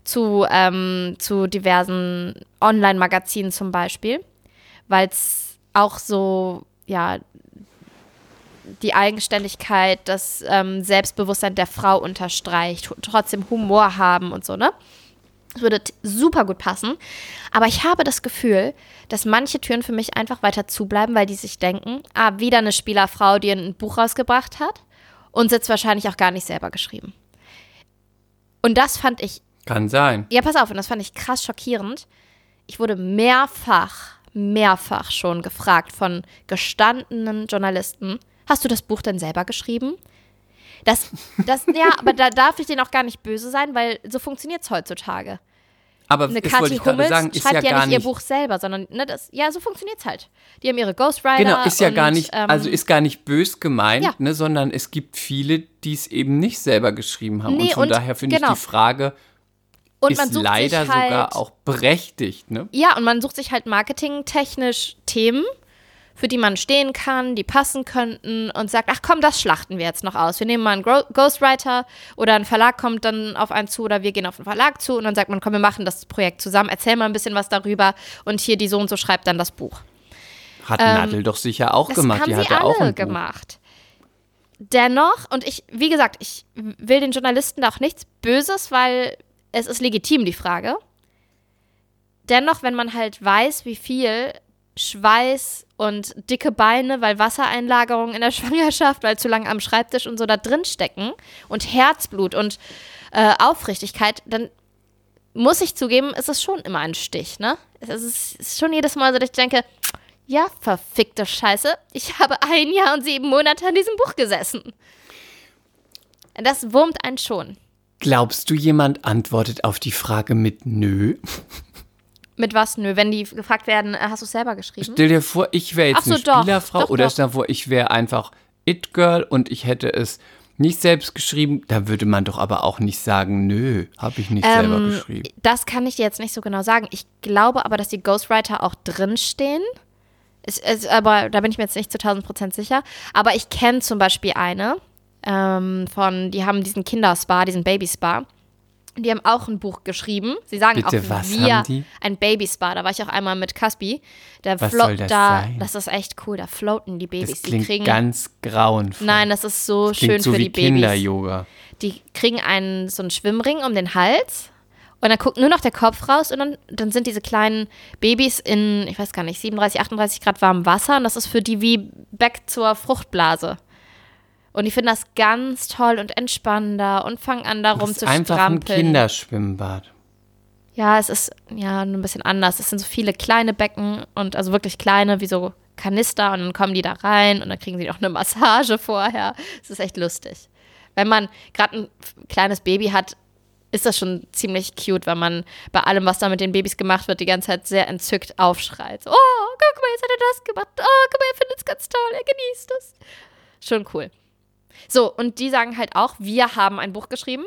zu, ähm, zu diversen Online-Magazinen zum Beispiel, weil es auch so, ja, die Eigenständigkeit, das ähm, Selbstbewusstsein der Frau unterstreicht, trotzdem Humor haben und so, ne? Das würde super gut passen. Aber ich habe das Gefühl, dass manche Türen für mich einfach weiter zubleiben, weil die sich denken, ah, wieder eine Spielerfrau, die ein Buch rausgebracht hat und sitzt wahrscheinlich auch gar nicht selber geschrieben. Und das fand ich, Kann sein. ja, pass auf, und das fand ich krass schockierend. Ich wurde mehrfach, mehrfach schon gefragt von gestandenen Journalisten, hast du das Buch denn selber geschrieben? Das, das, ja, aber da darf ich denen auch gar nicht böse sein, weil so funktioniert es heutzutage. Aber Eine das wollte Kathi Hummels sagen, ist schreibt ja, ja, gar nicht ihr. Buch selber, sondern ne, das, ja, so funktioniert es halt. Die haben ihre Ghostwriter. Genau, ist ja und, gar nicht, ähm, also ist gar nicht bös gemeint, Ja. ne, sondern es gibt viele, die es eben nicht selber geschrieben haben. Nee, und von und daher finde genau. ich die Frage und man ist leider halt, sogar auch berechtigt, ne? Ja, und man sucht sich halt marketingtechnisch Themen, für die man stehen kann, die passen könnten und sagt, ach komm, das schlachten wir jetzt noch aus. Wir nehmen mal einen Gro- Ghostwriter oder ein Verlag kommt dann auf einen zu oder wir gehen auf einen Verlag zu und dann sagt man, komm, wir machen das Projekt zusammen, erzähl mal ein bisschen was darüber und hier die so und so schreibt dann das Buch. Hat Nadel doch sicher auch Ähm, gemacht. haben die sie hatte alle auch ein Buch. gemacht. Dennoch, und ich, wie gesagt, ich will den Journalisten da auch nichts Böses, weil es ist legitim, die Frage. Dennoch, wenn man halt weiß, wie viel Schweiß und dicke Beine, weil Wassereinlagerungen in der Schwangerschaft, weil zu lange am Schreibtisch und so da drin stecken und Herzblut und äh, Aufrichtigkeit, dann muss ich zugeben, ist es schon immer ein Stich, ne? Es ist, schon jedes Mal so, dass ich denke, ja, verfickte Scheiße, ich habe ein Jahr und sieben Monate an diesem Buch gesessen. Das wurmt einen schon. Glaubst du, jemand antwortet auf die Frage mit Nö? Mit was? Nö, wenn die gefragt werden, äh, hast du es selber geschrieben? Stell dir vor, ich wäre jetzt so, eine Spielerfrau doch, oder doch. stell dir vor, ich wäre einfach It-Girl und ich hätte es nicht selbst geschrieben. Da würde man doch aber auch nicht sagen, nö, habe ich nicht selber Ähm, geschrieben. Das kann ich dir jetzt nicht so genau sagen. Ich glaube aber, dass die Ghostwriter auch drinstehen. Es, es, aber da bin ich mir jetzt nicht zu 1000 Prozent sicher. Aber ich kenne zum Beispiel eine ähm, von, die haben diesen Kinderspa, diesen Babyspa. Die haben auch ein Buch geschrieben. Sie sagen Bitte, auch wir haben die? ein Babyspa. Da war ich auch einmal mit Caspi. Da Was soll das da, sein? Das ist echt cool. Da floaten die Babys. Das die klingt kriegen. ganz grauenvoll. Nein, das ist so das schön so für wie die Babys. Kinder-Yoga. Die kriegen einen so einen Schwimmring um den Hals und dann guckt nur noch der Kopf raus und dann, dann sind diese kleinen Babys in, ich weiß gar nicht, 37, 38 Grad warmem Wasser und das ist für die wie back zur Fruchtblase. Und ich finde das ganz toll und entspannender und fangen an, da Das rum ist zu einfach ein. Kinderschwimmbad. Ja, es ist ja ein bisschen anders. Es sind so viele kleine Becken und also wirklich kleine, wie so Kanister und dann kommen die da rein und dann kriegen sie noch eine Massage vorher. Das ist echt lustig. Wenn man gerade ein kleines Baby hat, ist das schon ziemlich cute, wenn man bei allem, was da mit den Babys gemacht wird, die ganze Zeit sehr entzückt aufschreit. So, oh, guck mal, jetzt hat er das gemacht. Oh, guck mal, er findet es ganz toll, er genießt es. Schon cool. So, und die sagen halt auch, wir haben ein Buch geschrieben.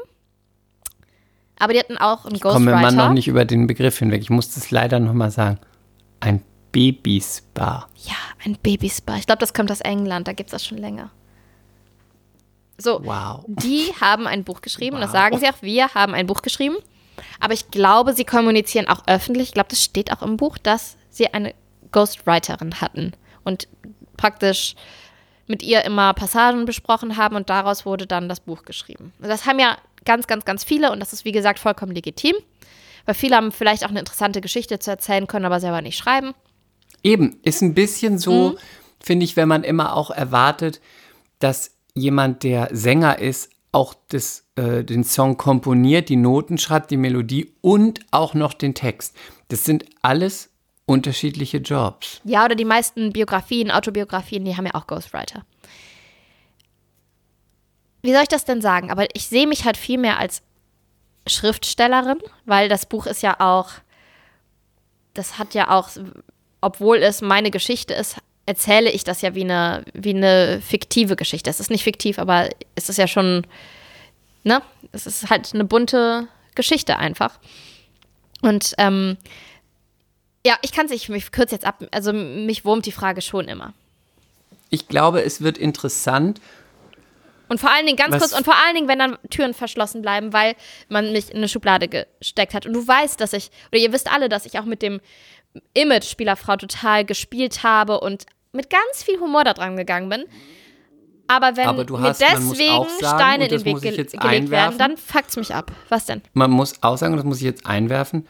Aber die hatten auch einen wir Ghostwriter. mal noch nicht über den Begriff hinweg. Ich muss das leider noch mal sagen. Ein Babyspa. Ja, ein Babyspa. Ich glaube, das kommt aus England, da gibt es das schon länger. So, Wow. die haben ein Buch geschrieben, und das sagen sie auch, wir haben ein Buch geschrieben. Aber ich glaube, sie kommunizieren auch öffentlich, ich glaube, das steht auch im Buch, dass sie eine Ghostwriterin hatten und praktisch mit ihr immer Passagen besprochen haben und daraus wurde dann das Buch geschrieben. Und Das haben ja ganz, ganz, ganz viele und das ist, wie gesagt, vollkommen legitim, weil viele haben vielleicht auch eine interessante Geschichte zu erzählen, können aber selber nicht schreiben. Eben, ist ein bisschen so, Mhm. finde ich, wenn man immer auch erwartet, dass jemand, der Sänger ist, auch das, äh, den Song komponiert, die Noten schreibt, die Melodie und auch noch den Text. Das sind alles unterschiedliche Jobs. Ja, oder die meisten Biografien, Autobiografien, die haben ja auch Ghostwriter. Wie soll ich das denn sagen? Aber ich sehe mich halt viel mehr als Schriftstellerin, weil das Buch ist ja auch, das hat ja auch, obwohl es meine Geschichte ist, erzähle ich das ja wie eine, wie eine fiktive Geschichte. Es ist nicht fiktiv, aber es ist ja schon, ne? Es ist halt eine bunte Geschichte einfach. Und ähm, ja, ich kann es, ich, ich kürze jetzt ab. Also mich wurmt die Frage schon immer. Ich glaube, es wird interessant. Und vor allen Dingen, ganz Was- kurz, und vor allen Dingen, wenn dann Türen verschlossen bleiben, weil man mich in eine Schublade gesteckt hat. Und du weißt, dass ich, oder ihr wisst alle, dass ich auch mit dem Image Spielerfrau total gespielt habe und mit ganz viel Humor da dran gegangen bin. Aber wenn Aber mir hast- muss deswegen sagen, Steine in den Weg ge gelegt werden, dann fuckt's mich ab. Was denn? Man muss auch sagen, und das muss ich jetzt einwerfen,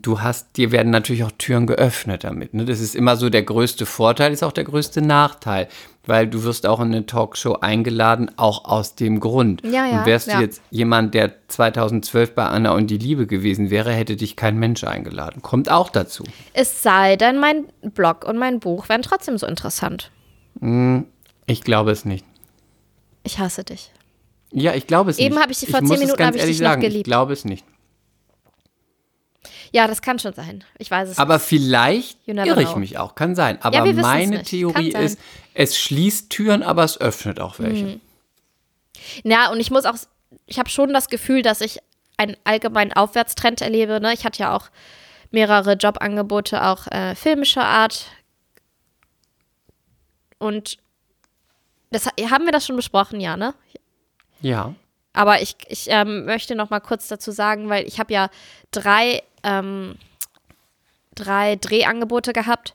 du hast, dir werden natürlich auch Türen geöffnet damit. Ne? Das ist immer so der größte Vorteil, ist auch der größte Nachteil, weil du wirst auch in eine Talkshow eingeladen, auch aus dem Grund. Ja, ja, und wärst ja. du jetzt jemand, der 2012 bei Anna und die Liebe gewesen wäre, hätte dich kein Mensch eingeladen. Kommt auch dazu. Es sei denn, mein Blog und mein Buch wären trotzdem so interessant. Ich glaube es nicht. Ich hasse dich. Ja, ich glaube es Eben nicht. habe ich dich vor zehn Minuten habe ich dich noch sagen, Ich geliebt. glaube es nicht. Ja, das kann schon sein. Ich weiß es Aber vielleicht You never irre ich mich auch, kann sein. Aber wissen's meine nicht. Theorie ist, es schließt Türen, aber es öffnet auch welche. Mhm. Ja, und ich muss auch, ich habe schon das Gefühl, dass ich einen allgemeinen Aufwärtstrend erlebe. Ne? Ich hatte ja auch mehrere Jobangebote, auch äh, filmischer Art. Und das, haben wir das schon besprochen, ja, ne? Ja. Aber ich, ich ähm, möchte noch mal kurz dazu sagen, weil ich habe ja drei, ähm, drei Drehangebote gehabt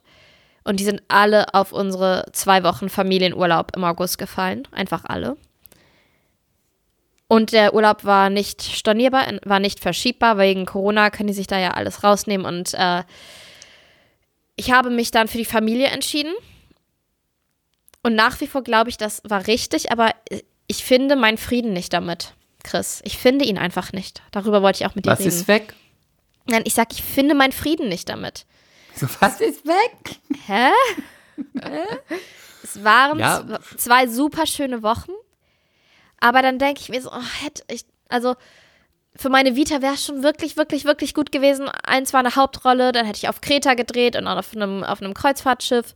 und die sind alle auf unsere zwei Wochen Familienurlaub im August gefallen. Einfach alle. Und der Urlaub war nicht stornierbar, war nicht verschiebbar. Wegen Corona können die sich da ja alles rausnehmen. Und äh, ich habe mich dann für die Familie entschieden. Und nach wie vor glaube ich, das war richtig, aber ich finde meinen Frieden nicht damit, Chris. Ich finde ihn einfach nicht. Darüber wollte ich auch mit dir Was reden. ist weg? Nein, ich sag, ich finde meinen Frieden nicht damit. So, was ist weg? Hä? es waren Ja. zw- zwei super schöne Wochen, aber dann denke ich mir so, oh, hätte ich, also für meine Vita wäre es schon wirklich, wirklich, wirklich gut gewesen. Eins war eine Hauptrolle, dann hätte ich auf Kreta gedreht und auch auf einem, auf einem Kreuzfahrtschiff.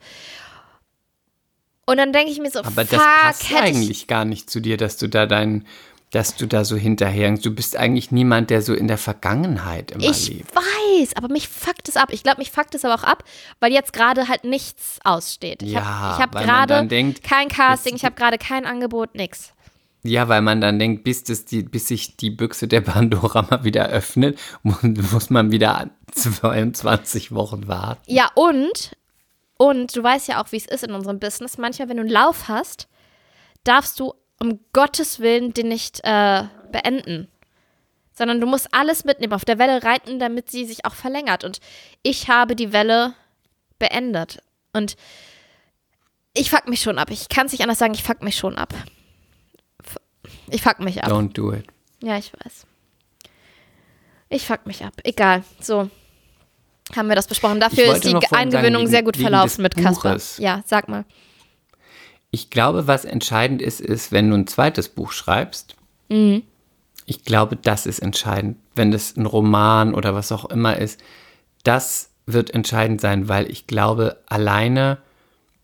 Und dann denke ich mir so, Aber fuck, das passt ich, eigentlich gar nicht zu dir, dass du da dein, dass du da so hinterherhängst. Du bist eigentlich niemand, der so in der Vergangenheit immer Ich lebt. weiß, aber mich fuckt es ab. Ich glaube, mich fuckt es aber auch ab, weil jetzt gerade halt nichts aussteht. Ich Ja, habe ich hab weil man dann gerade denkt, kein Casting, ich habe gerade kein Angebot, nix. Ja, weil man dann denkt, bis, das die, bis sich die Büchse der Pandora mal wieder öffnet, muss, muss man wieder 22 Wochen warten. Ja, und, und du weißt ja auch, wie es ist in unserem Business. Manchmal, wenn du einen Lauf hast, darfst du um Gottes Willen den nicht äh, beenden. Sondern du musst alles mitnehmen, auf der Welle reiten, damit sie sich auch verlängert. Und ich habe die Welle beendet. Und ich fuck mich schon ab. Ich kann es nicht anders sagen, ich fuck mich schon ab. Ich fuck mich ab. Don't do it. Ja, ich weiß. Ich fuck mich ab. Egal. So. Haben wir das besprochen. Dafür ist die sagen, Eingewöhnung wegen- sehr gut verlaufen mit Kasper. Ja, sag mal. Ich glaube, was entscheidend ist, ist, wenn du ein zweites Buch schreibst. Ich glaube, das ist entscheidend. Wenn das ein Roman oder was auch immer ist, das wird entscheidend sein, weil ich glaube, alleine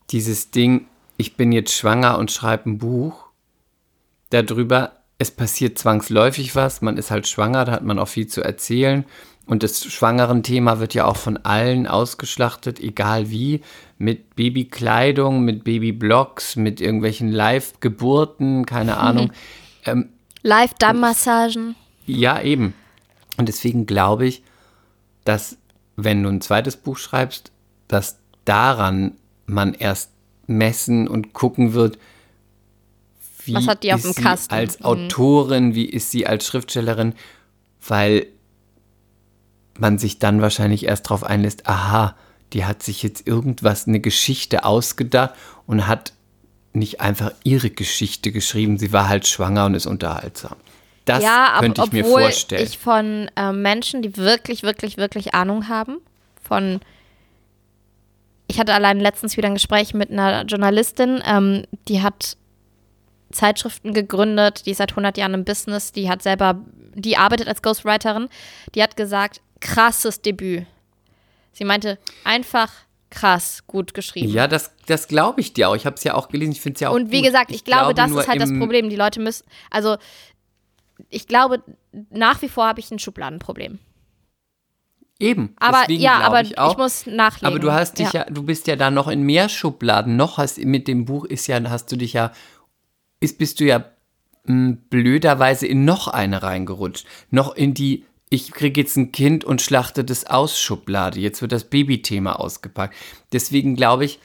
dieses Ding, ich bin jetzt schwanger und schreibe ein Buch, darüber, es passiert zwangsläufig was, man ist halt schwanger, da hat man auch viel zu erzählen. Und das schwangeren Thema wird ja auch von allen ausgeschlachtet, egal wie, mit Babykleidung, mit Babyblogs, mit irgendwelchen Live-Geburten, keine Ahnung. Ähm, Live-Damm-Massagen. ja, eben. Und deswegen glaube ich, dass wenn du ein zweites Buch schreibst, dass daran man erst messen und gucken wird, wie Was hat die auf ist dem sie Kasten? als Mhm. Autorin, wie ist sie als Schriftstellerin, weil man sich dann wahrscheinlich erst darauf einlässt, aha, die hat sich jetzt irgendwas, eine Geschichte ausgedacht und hat nicht einfach ihre Geschichte geschrieben, sie war halt schwanger und ist unterhaltsam. Das ja, aber könnte ich mir vorstellen. ich von ähm, Menschen, die wirklich, wirklich, wirklich Ahnung haben, von ich hatte allein letztens wieder ein Gespräch mit einer Journalistin, ähm, die hat Zeitschriften gegründet, die ist seit 100 Jahren im Business, die hat selber, die arbeitet als Ghostwriterin, die hat gesagt, krasses Debüt. Sie meinte, einfach krass, gut geschrieben. Ja, das, das glaube ich dir auch. Ich habe es ja auch gelesen. Ich finde es ja auch Und wie gut. gesagt, ich, glaube, das nur ist halt das Problem. Die Leute müssen, also ich glaube, nach wie vor habe ich ein Schubladenproblem. Eben. Aber deswegen ja, glaube aber ich, ich, muss nachlegen. Aber du hast dich ja. du bist ja da noch in mehr Schubladen. Noch hast mit dem Buch ist ja, hast du dich ja, ist, bist du ja mh, blöderweise in noch eine reingerutscht. Noch in die, ich kriege jetzt ein Kind und schlachte das aus Schublade. Jetzt wird das Babythema ausgepackt. Deswegen glaube ich,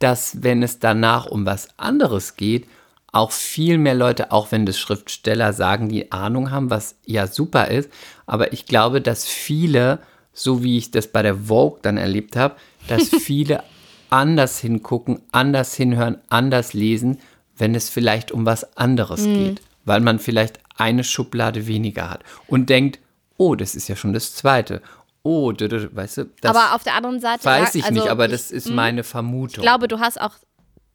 dass wenn es danach um was anderes geht, auch viel mehr Leute, auch wenn das Schriftsteller sagen, die Ahnung haben, was ja super ist, aber ich glaube, dass viele, so wie ich das bei der Vogue dann erlebt habe, dass viele anders hingucken, anders hinhören, anders lesen, wenn es vielleicht um was anderes geht, weil man vielleicht eine Schublade weniger hat und denkt, oh, das ist ja schon das zweite. Oh, weißt du, das aber auf der anderen Seite. weiß ich also nicht, aber ich, das ist meine Vermutung. Ich glaube, du hast auch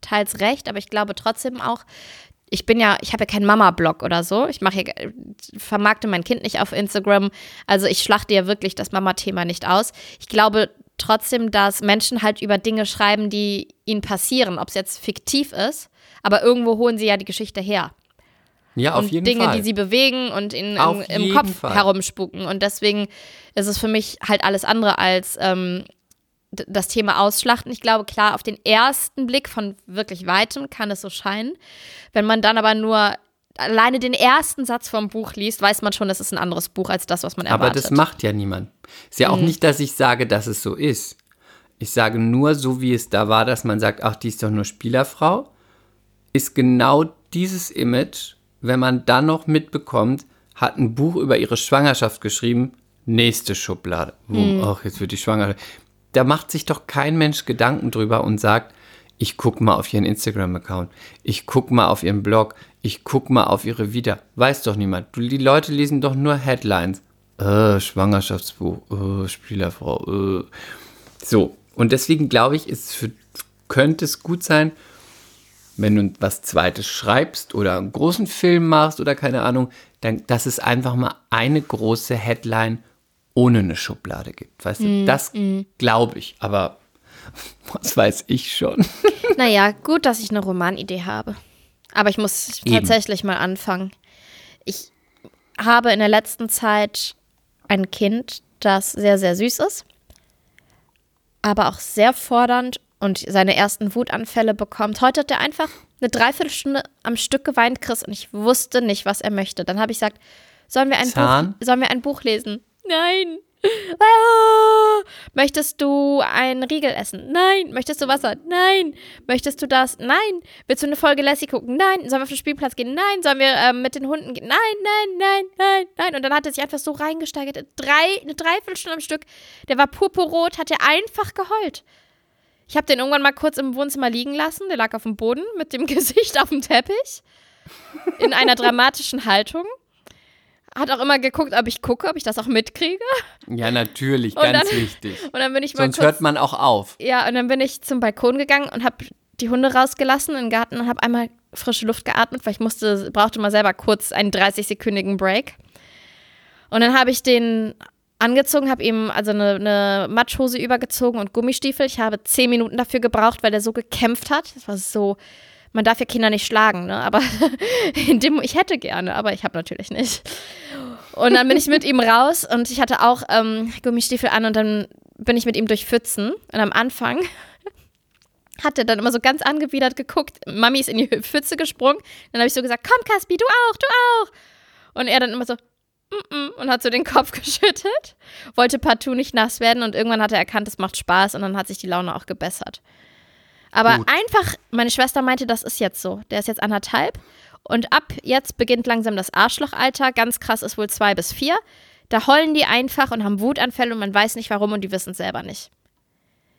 teils recht, aber ich glaube trotzdem auch, ich bin ja, ich habe ja keinen Mama-Blog oder so. Ich mache ja, vermarkte mein Kind nicht auf Instagram. Also ich schlachte ja wirklich das Mama-Thema nicht aus. Ich glaube trotzdem, dass Menschen halt über Dinge schreiben, die ihnen passieren, ob es jetzt fiktiv ist, aber irgendwo holen sie ja die Geschichte her. Ja, auf jeden Dinge, Fall. die sie bewegen und ihnen im, im Kopf Fall. herumspuken. Und deswegen ist es für mich halt alles andere als ähm, das Thema Ausschlachten. Ich glaube, klar, auf den ersten Blick von wirklich weitem kann es so scheinen. Wenn man dann aber nur alleine den ersten Satz vom Buch liest, weiß man schon, es ist ein anderes Buch als das, was man Aber erwartet. das macht ja niemand. Ist ja auch nicht, dass ich sage, dass es so ist. Ich sage nur, so wie es da war, dass man sagt, ach, die ist doch nur Spielerfrau, ist genau dieses Image, wenn man dann noch mitbekommt, hat ein Buch über ihre Schwangerschaft geschrieben, nächste Schublade. Hm. Ach, jetzt wird die schwanger. Da macht sich doch kein Mensch Gedanken drüber und sagt, ich guck mal auf ihren Instagram-Account, ich guck mal auf ihren Blog, ich guck mal auf ihre Vita. Weiß doch niemand. Die Leute lesen doch nur Headlines. Äh, Schwangerschaftsbuch, äh, Spielerfrau, äh. So, und deswegen glaube ich, ist für, könnte es gut sein, wenn du was Zweites schreibst oder einen großen Film machst oder keine Ahnung, dann, dass es einfach mal eine große Headline ohne eine Schublade gibt. Weißt du, das glaube ich, aber was weiß ich schon. Naja, gut, dass ich eine Romanidee habe. Aber ich muss Eben. tatsächlich mal anfangen. Ich habe in der letzten Zeit ein Kind, das sehr, sehr süß ist, aber auch sehr fordernd und seine ersten Wutanfälle bekommt. Heute hat er einfach eine Dreiviertelstunde am Stück geweint, Chris, und ich wusste nicht, was er möchte. Dann habe ich gesagt, sollen wir ein, Zahn? Buch, sollen wir ein Buch lesen? Nein. Ah, möchtest du einen Riegel essen? Nein. Möchtest du Wasser? Nein. Möchtest du das? Nein. Willst du eine Folge Lassie gucken? Nein. Sollen wir auf den Spielplatz gehen? Nein. Sollen wir ähm, mit den Hunden gehen? Nein, nein, nein, nein, nein. Und dann hat er sich einfach so reingesteigert. Drei, eine Dreiviertelstunde am Stück. Der war purpurrot, hat er einfach geheult. Ich habe den irgendwann mal kurz im Wohnzimmer liegen lassen. Der lag auf dem Boden mit dem Gesicht auf dem Teppich. In einer dramatischen Haltung. hat auch immer geguckt, ob ich gucke, ob ich das auch mitkriege. Ja, natürlich, Und ganz dann- wichtig. Und dann bin ich mal Sonst kurz, hört man auch auf. ja, und dann bin ich zum Balkon gegangen und habe die Hunde rausgelassen in den Garten und habe einmal frische Luft geatmet, weil ich musste, brauchte mal selber kurz einen 30-sekündigen Break. Und dann habe ich den angezogen, habe ihm also eine, eine Matschhose übergezogen und Gummistiefel. Ich habe zehn Minuten dafür gebraucht, weil der so gekämpft hat. Das war so, man darf ja Kinder nicht schlagen, ne? Aber in dem, ich hätte gerne, aber ich habe natürlich nicht. Und dann bin ich mit ihm raus und ich hatte auch ähm, Gummistiefel an und dann bin ich mit ihm durch Pfützen. Und am Anfang hat er dann immer so ganz angewidert geguckt. Mami ist in die Pfütze gesprungen. Dann habe ich so gesagt, komm Caspi, du auch, du auch. Und er dann immer so, und hat so den Kopf geschüttelt. Wollte partout nicht nass werden und irgendwann hat er erkannt, es macht Spaß und dann hat sich die Laune auch gebessert. Aber Gut. einfach, meine Schwester meinte, das ist jetzt so. Der ist jetzt anderthalb. Und ab jetzt beginnt langsam das Arschlochalter. Ganz krass ist wohl zwei bis vier. Da heulen die einfach und haben Wutanfälle und man weiß nicht warum und die wissen es selber nicht.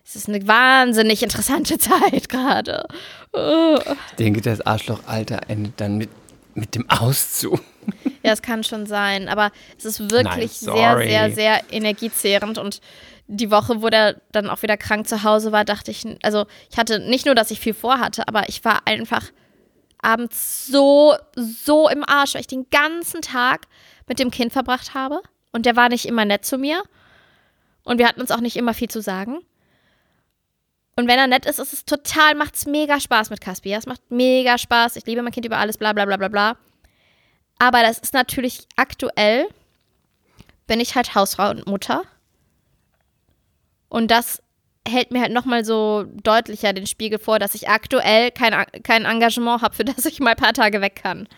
Es ist eine wahnsinnig interessante Zeit gerade. Oh. Ich denke, das Arschlochalter endet dann mit, mit dem Auszug. Ja, es kann schon sein, aber es ist wirklich Nein, sehr, sehr, sehr energiezehrend und die Woche, wo der dann auch wieder krank zu Hause war, dachte ich, also ich hatte nicht nur, dass ich viel vorhatte, aber ich war einfach abends so, so im Arsch, weil ich den ganzen Tag mit dem Kind verbracht habe und der war nicht immer nett zu mir und wir hatten uns auch nicht immer viel zu sagen. Und wenn er nett ist, ist es total, macht es mega Spaß mit Caspi. Ja, es macht mega Spaß. Ich liebe mein Kind über alles, bla bla bla bla bla. Aber das ist natürlich aktuell, bin ich halt Hausfrau und Mutter. Und das hält mir halt nochmal so deutlicher den Spiegel vor, dass ich aktuell kein, kein Engagement habe, für das ich mal ein paar Tage weg kann.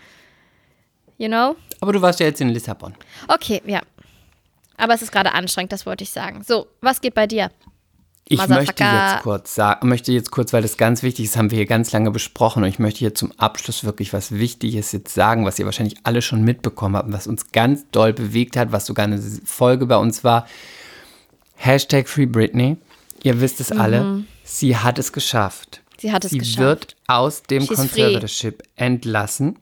You know? Aber du warst ja jetzt in Lissabon. Okay, ja. Aber es ist gerade anstrengend, das wollte ich sagen. So, was geht bei dir? Ich möchte jetzt kurz sagen, möchte jetzt kurz, weil das ganz wichtig ist, haben wir hier ganz lange besprochen und ich möchte hier zum Abschluss wirklich was Wichtiges jetzt sagen, was ihr wahrscheinlich alle schon mitbekommen habt, was uns ganz doll bewegt hat, was sogar eine Folge bei uns war. Hashtag Free Britney. Ihr wisst es alle. Sie hat es geschafft. Mhm. Sie hat es Sie geschafft. wird aus dem She's Conservatorship entlassen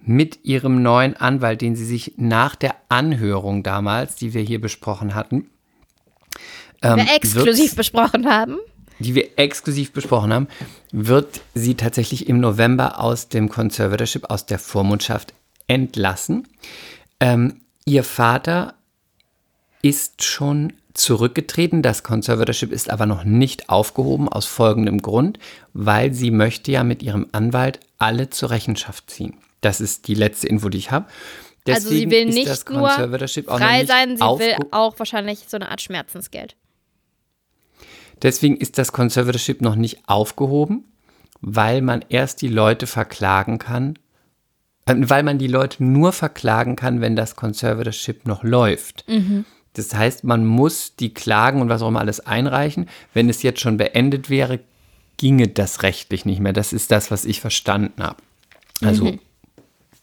mit ihrem neuen Anwalt, den sie sich nach der Anhörung damals, die wir hier besprochen hatten, ähm, wir exklusiv besprochen haben. die wir exklusiv besprochen haben, wird sie tatsächlich im November aus dem Conservatorship, aus der Vormundschaft entlassen. Ähm, ihr Vater ist schon zurückgetreten. Das Conservatorship ist aber noch nicht aufgehoben aus folgendem Grund, weil sie möchte ja mit ihrem Anwalt alle zur Rechenschaft ziehen. Das ist die letzte Info, die ich habe. also sie Deswegen will nicht nur frei sein, sie will auch wahrscheinlich so eine Art Schmerzensgeld. Deswegen ist das Conservatorship noch nicht aufgehoben, weil man erst die Leute verklagen kann, äh, weil man die Leute nur verklagen kann, wenn das Conservatorship noch läuft. Das heißt, man muss die Klagen und was auch immer alles einreichen. Wenn es jetzt schon beendet wäre, ginge das rechtlich nicht mehr. Das ist das, was ich verstanden habe. Also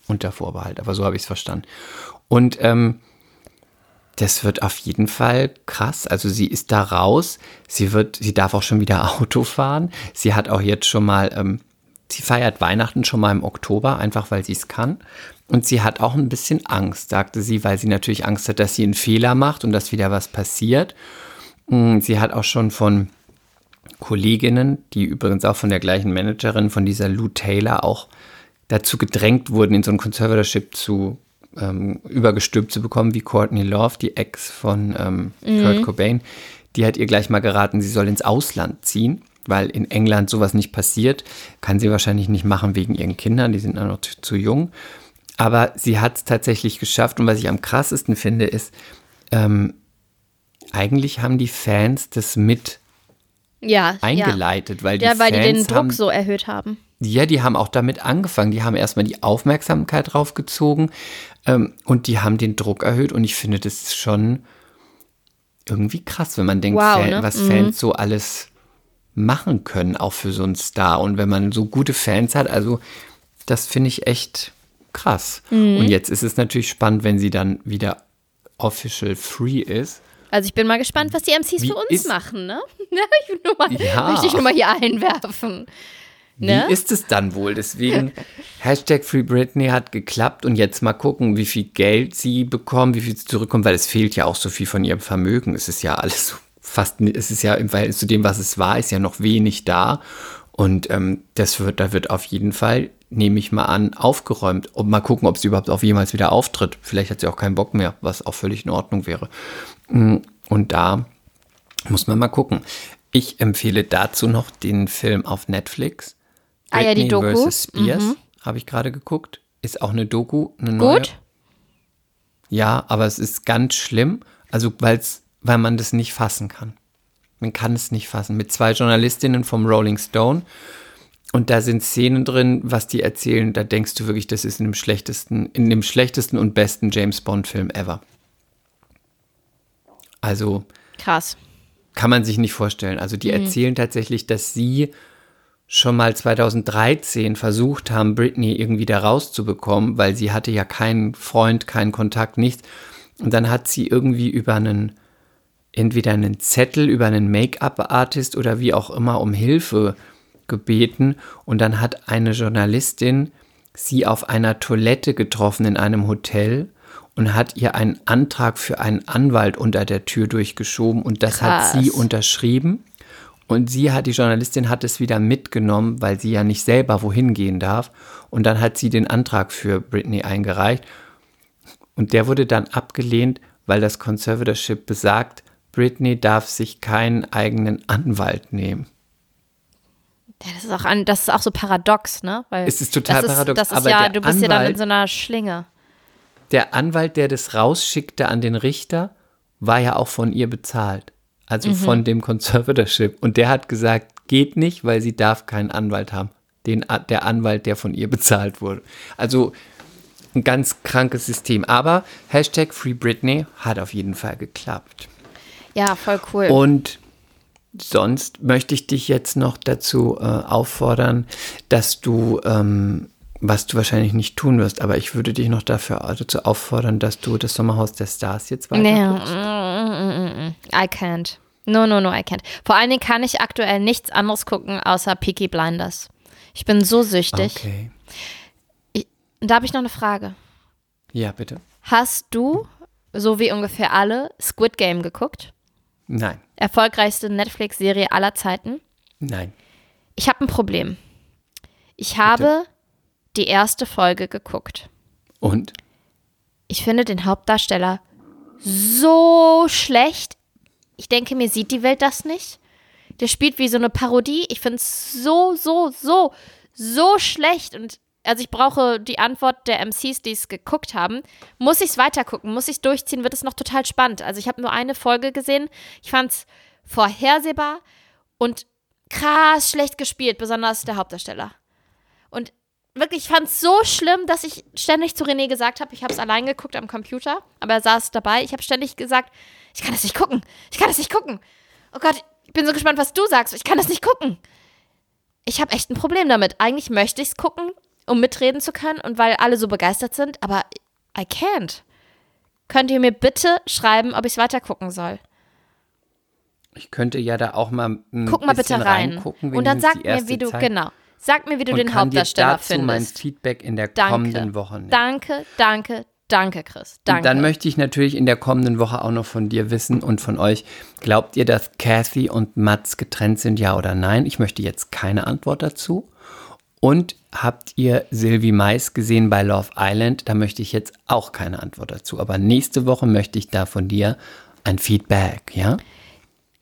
unter Vorbehalt, aber so habe ich es verstanden. Und ähm, das wird auf jeden Fall krass. Also sie ist da raus. Sie wird, sie darf auch schon wieder Auto fahren. Sie hat auch jetzt schon mal, ähm, sie feiert Weihnachten schon mal im Oktober, einfach weil sie es kann. Und sie hat auch ein bisschen Angst, sagte sie, weil sie natürlich Angst hat, dass sie einen Fehler macht und dass wieder was passiert. Mm, Sie hat auch schon von Kolleginnen, die übrigens auch von der gleichen Managerin, von dieser Lou Taylor, auch dazu gedrängt wurden, in so ein Conservatorship zu ähm, übergestülpt zu bekommen, wie Courtney Love, die Ex von ähm, Kurt Cobain. Die hat ihr gleich mal geraten, sie soll ins Ausland ziehen, weil in England sowas nicht passiert. Kann sie wahrscheinlich nicht machen wegen ihren Kindern, die sind noch zu, jung. Aber sie hat es tatsächlich geschafft. Und was ich am krassesten finde, ist, ähm, eigentlich haben die Fans das mit Ja, eingeleitet, weil die Ja, ja weil Fans die den Druck haben, so erhöht haben. Ja, die haben auch damit angefangen. Die haben erstmal die Aufmerksamkeit draufgezogen ähm, und die haben den Druck erhöht. Und ich finde das schon irgendwie krass, wenn man denkt, Wow, Fan, ne? was Mhm. Fans so alles machen können, auch für so einen Star. Und wenn man so gute Fans hat, also das finde ich echt krass. Mhm. Und jetzt ist es natürlich spannend, wenn sie dann wieder official free ist. Also ich bin mal gespannt, was die MCs Wie für uns machen, ne? Ich nur mal, Ja. möchte ich nur mal hier einwerfen. Ne? Wie ist es dann wohl? Deswegen, Hashtag Free Britney hat geklappt und jetzt mal gucken, wie viel Geld sie bekommen, wie viel sie zurückkommt, weil es fehlt ja auch so viel von ihrem Vermögen. Es ist ja alles so fast, es ist ja im Verhältnis zu dem, was es war, ist ja noch wenig da. Und ähm, das wird, da wird auf jeden Fall, nehme ich mal an, aufgeräumt. Und mal gucken, ob sie überhaupt auf jemals wieder auftritt. Vielleicht hat sie auch keinen Bock mehr, was auch völlig in Ordnung wäre. Mm, und da muss man mal gucken. Ich empfehle dazu noch den Film auf Netflix. Ah ja, die Doku. Mhm. vs. Spears, habe ich gerade geguckt. Ist auch eine Doku, eine neue. Gut? Ja, aber es ist ganz schlimm, also weil's, weil man das nicht fassen kann. Man kann es nicht fassen. Mit zwei Journalistinnen vom Rolling Stone und da sind Szenen drin, was die erzählen, da denkst du wirklich, das ist in dem schlechtesten, in dem schlechtesten und besten James Bond Film ever. Also Krass. kann man sich nicht vorstellen. Also die erzählen tatsächlich, dass sie schon mal 2013 versucht haben, Britney irgendwie da rauszubekommen, weil sie hatte ja keinen Freund, keinen Kontakt, nichts. Und dann hat sie irgendwie über einen, entweder einen Zettel, über einen Make-up-Artist oder wie auch immer um Hilfe gebeten. Und dann hat eine Journalistin sie auf einer Toilette getroffen in einem Hotel und hat ihr einen Antrag für einen Anwalt unter der Tür durchgeschoben und das hat sie Krass. unterschrieben. Und sie hat, die Journalistin hat es wieder mitgenommen, weil sie ja nicht selber wohin gehen darf. Und dann hat sie den Antrag für Britney eingereicht. Und der wurde dann abgelehnt, weil das Conservatorship besagt, Britney darf sich keinen eigenen Anwalt nehmen. Ja, das ist auch ein, das ist auch so paradox, ne? Weil Es ist total das paradox, Das ist aber ja, du bist ja dann in Anwalt- so einer Schlinge. Der Anwalt, der das rausschickte an den Richter, war ja auch von ihr bezahlt. Also von dem Conservatorship. Und der hat gesagt, geht nicht, weil sie darf keinen Anwalt haben. Den, der Anwalt, der von ihr bezahlt wurde. Also ein ganz krankes System. Aber Hashtag Free Britney hat auf jeden Fall geklappt. Ja, voll cool. Und sonst möchte ich dich jetzt noch dazu äh, auffordern, dass du, ähm, was du wahrscheinlich nicht tun wirst, aber ich würde dich noch dafür dazu auffordern, dass du das Sommerhaus der Stars jetzt weiter Nee, I can't. No, no, no, I can't. Vor allen Dingen kann ich aktuell nichts anderes gucken, außer Peaky Blinders. Ich bin so süchtig. Okay. Und da habe ich noch eine Frage. Ja, bitte. Hast du, so wie ungefähr alle, Squid Game geguckt? Nein, Erfolgreichste Netflix-Serie aller Zeiten? nein. Ich habe ein Problem. Ich habe die erste Folge geguckt. Und? Ich finde den Hauptdarsteller so schlecht. Ich denke, mir sieht die Welt das nicht. Der spielt wie so eine Parodie. Ich finde es so, so, so, so schlecht. Und also ich brauche die Antwort der MCs, die es geguckt haben. Muss ich es weitergucken? Muss ich es durchziehen? Wird es noch total spannend? Also ich habe nur eine Folge gesehen. Ich fand es vorhersehbar und krass schlecht gespielt, besonders der Hauptdarsteller. Und wirklich, ich fand es so schlimm, dass ich ständig zu René gesagt habe, ich habe es allein geguckt am Computer, aber er saß dabei. Ich habe ständig gesagt, ich kann das nicht gucken. Ich kann das nicht gucken. Oh Gott, ich bin so gespannt, was du sagst. Ich kann das nicht gucken. Ich habe echt ein Problem damit. Eigentlich möchte ich es gucken, um mitreden zu können und weil alle so begeistert sind, aber I can't. Könnt ihr mir bitte schreiben, ob ich es weiter gucken soll? Ich könnte ja da auch mal ein Guck mal bisschen bitte rein. reingucken, Und dann wenigstens sag die mir, wie du, Zeit. genau. Sag mir, wie du und den Hauptdarsteller dazu mein findest. Feedback in der Danke. kommenden Woche nehmen. Danke, danke, danke, Chris. Danke. Und dann möchte ich natürlich in der kommenden Woche auch noch von dir wissen und von euch, glaubt ihr, dass Kathy und Mats getrennt sind, ja oder nein? Ich möchte jetzt keine Antwort dazu. Und habt ihr Sylvie Mais gesehen bei Love Island? Da möchte ich jetzt auch keine Antwort dazu. Aber nächste Woche möchte ich da von dir ein Feedback, ja?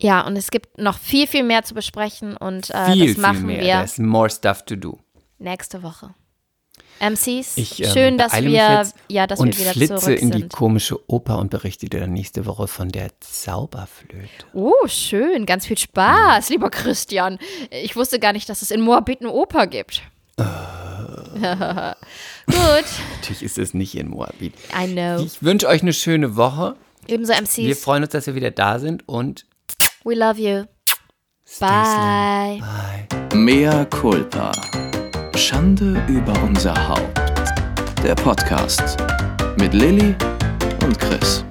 Ja, und es gibt noch viel, viel mehr zu besprechen und äh, viel, das machen viel mehr. wir There's more stuff to do. nächste Woche. MCs, Ich ähm, schön, dass wir, ja, dass und wir wieder flitze zurück in die sind. komische Oper und berichte dir dann nächste Woche von der Zauberflöte. Oh, schön, ganz viel Spaß, lieber Christian. Ich wusste gar nicht, dass es in Moabit eine Oper gibt. Äh. Gut, Natürlich ist es nicht in Moabit. I know. Ich wünsche euch eine schöne Woche. Ebenso Wir MCs, freuen uns, dass wir wieder da sind und we love you. Bye. slim. Mea culpa. Schande über unser Haupt. Der Podcast mit Lilly und Chris.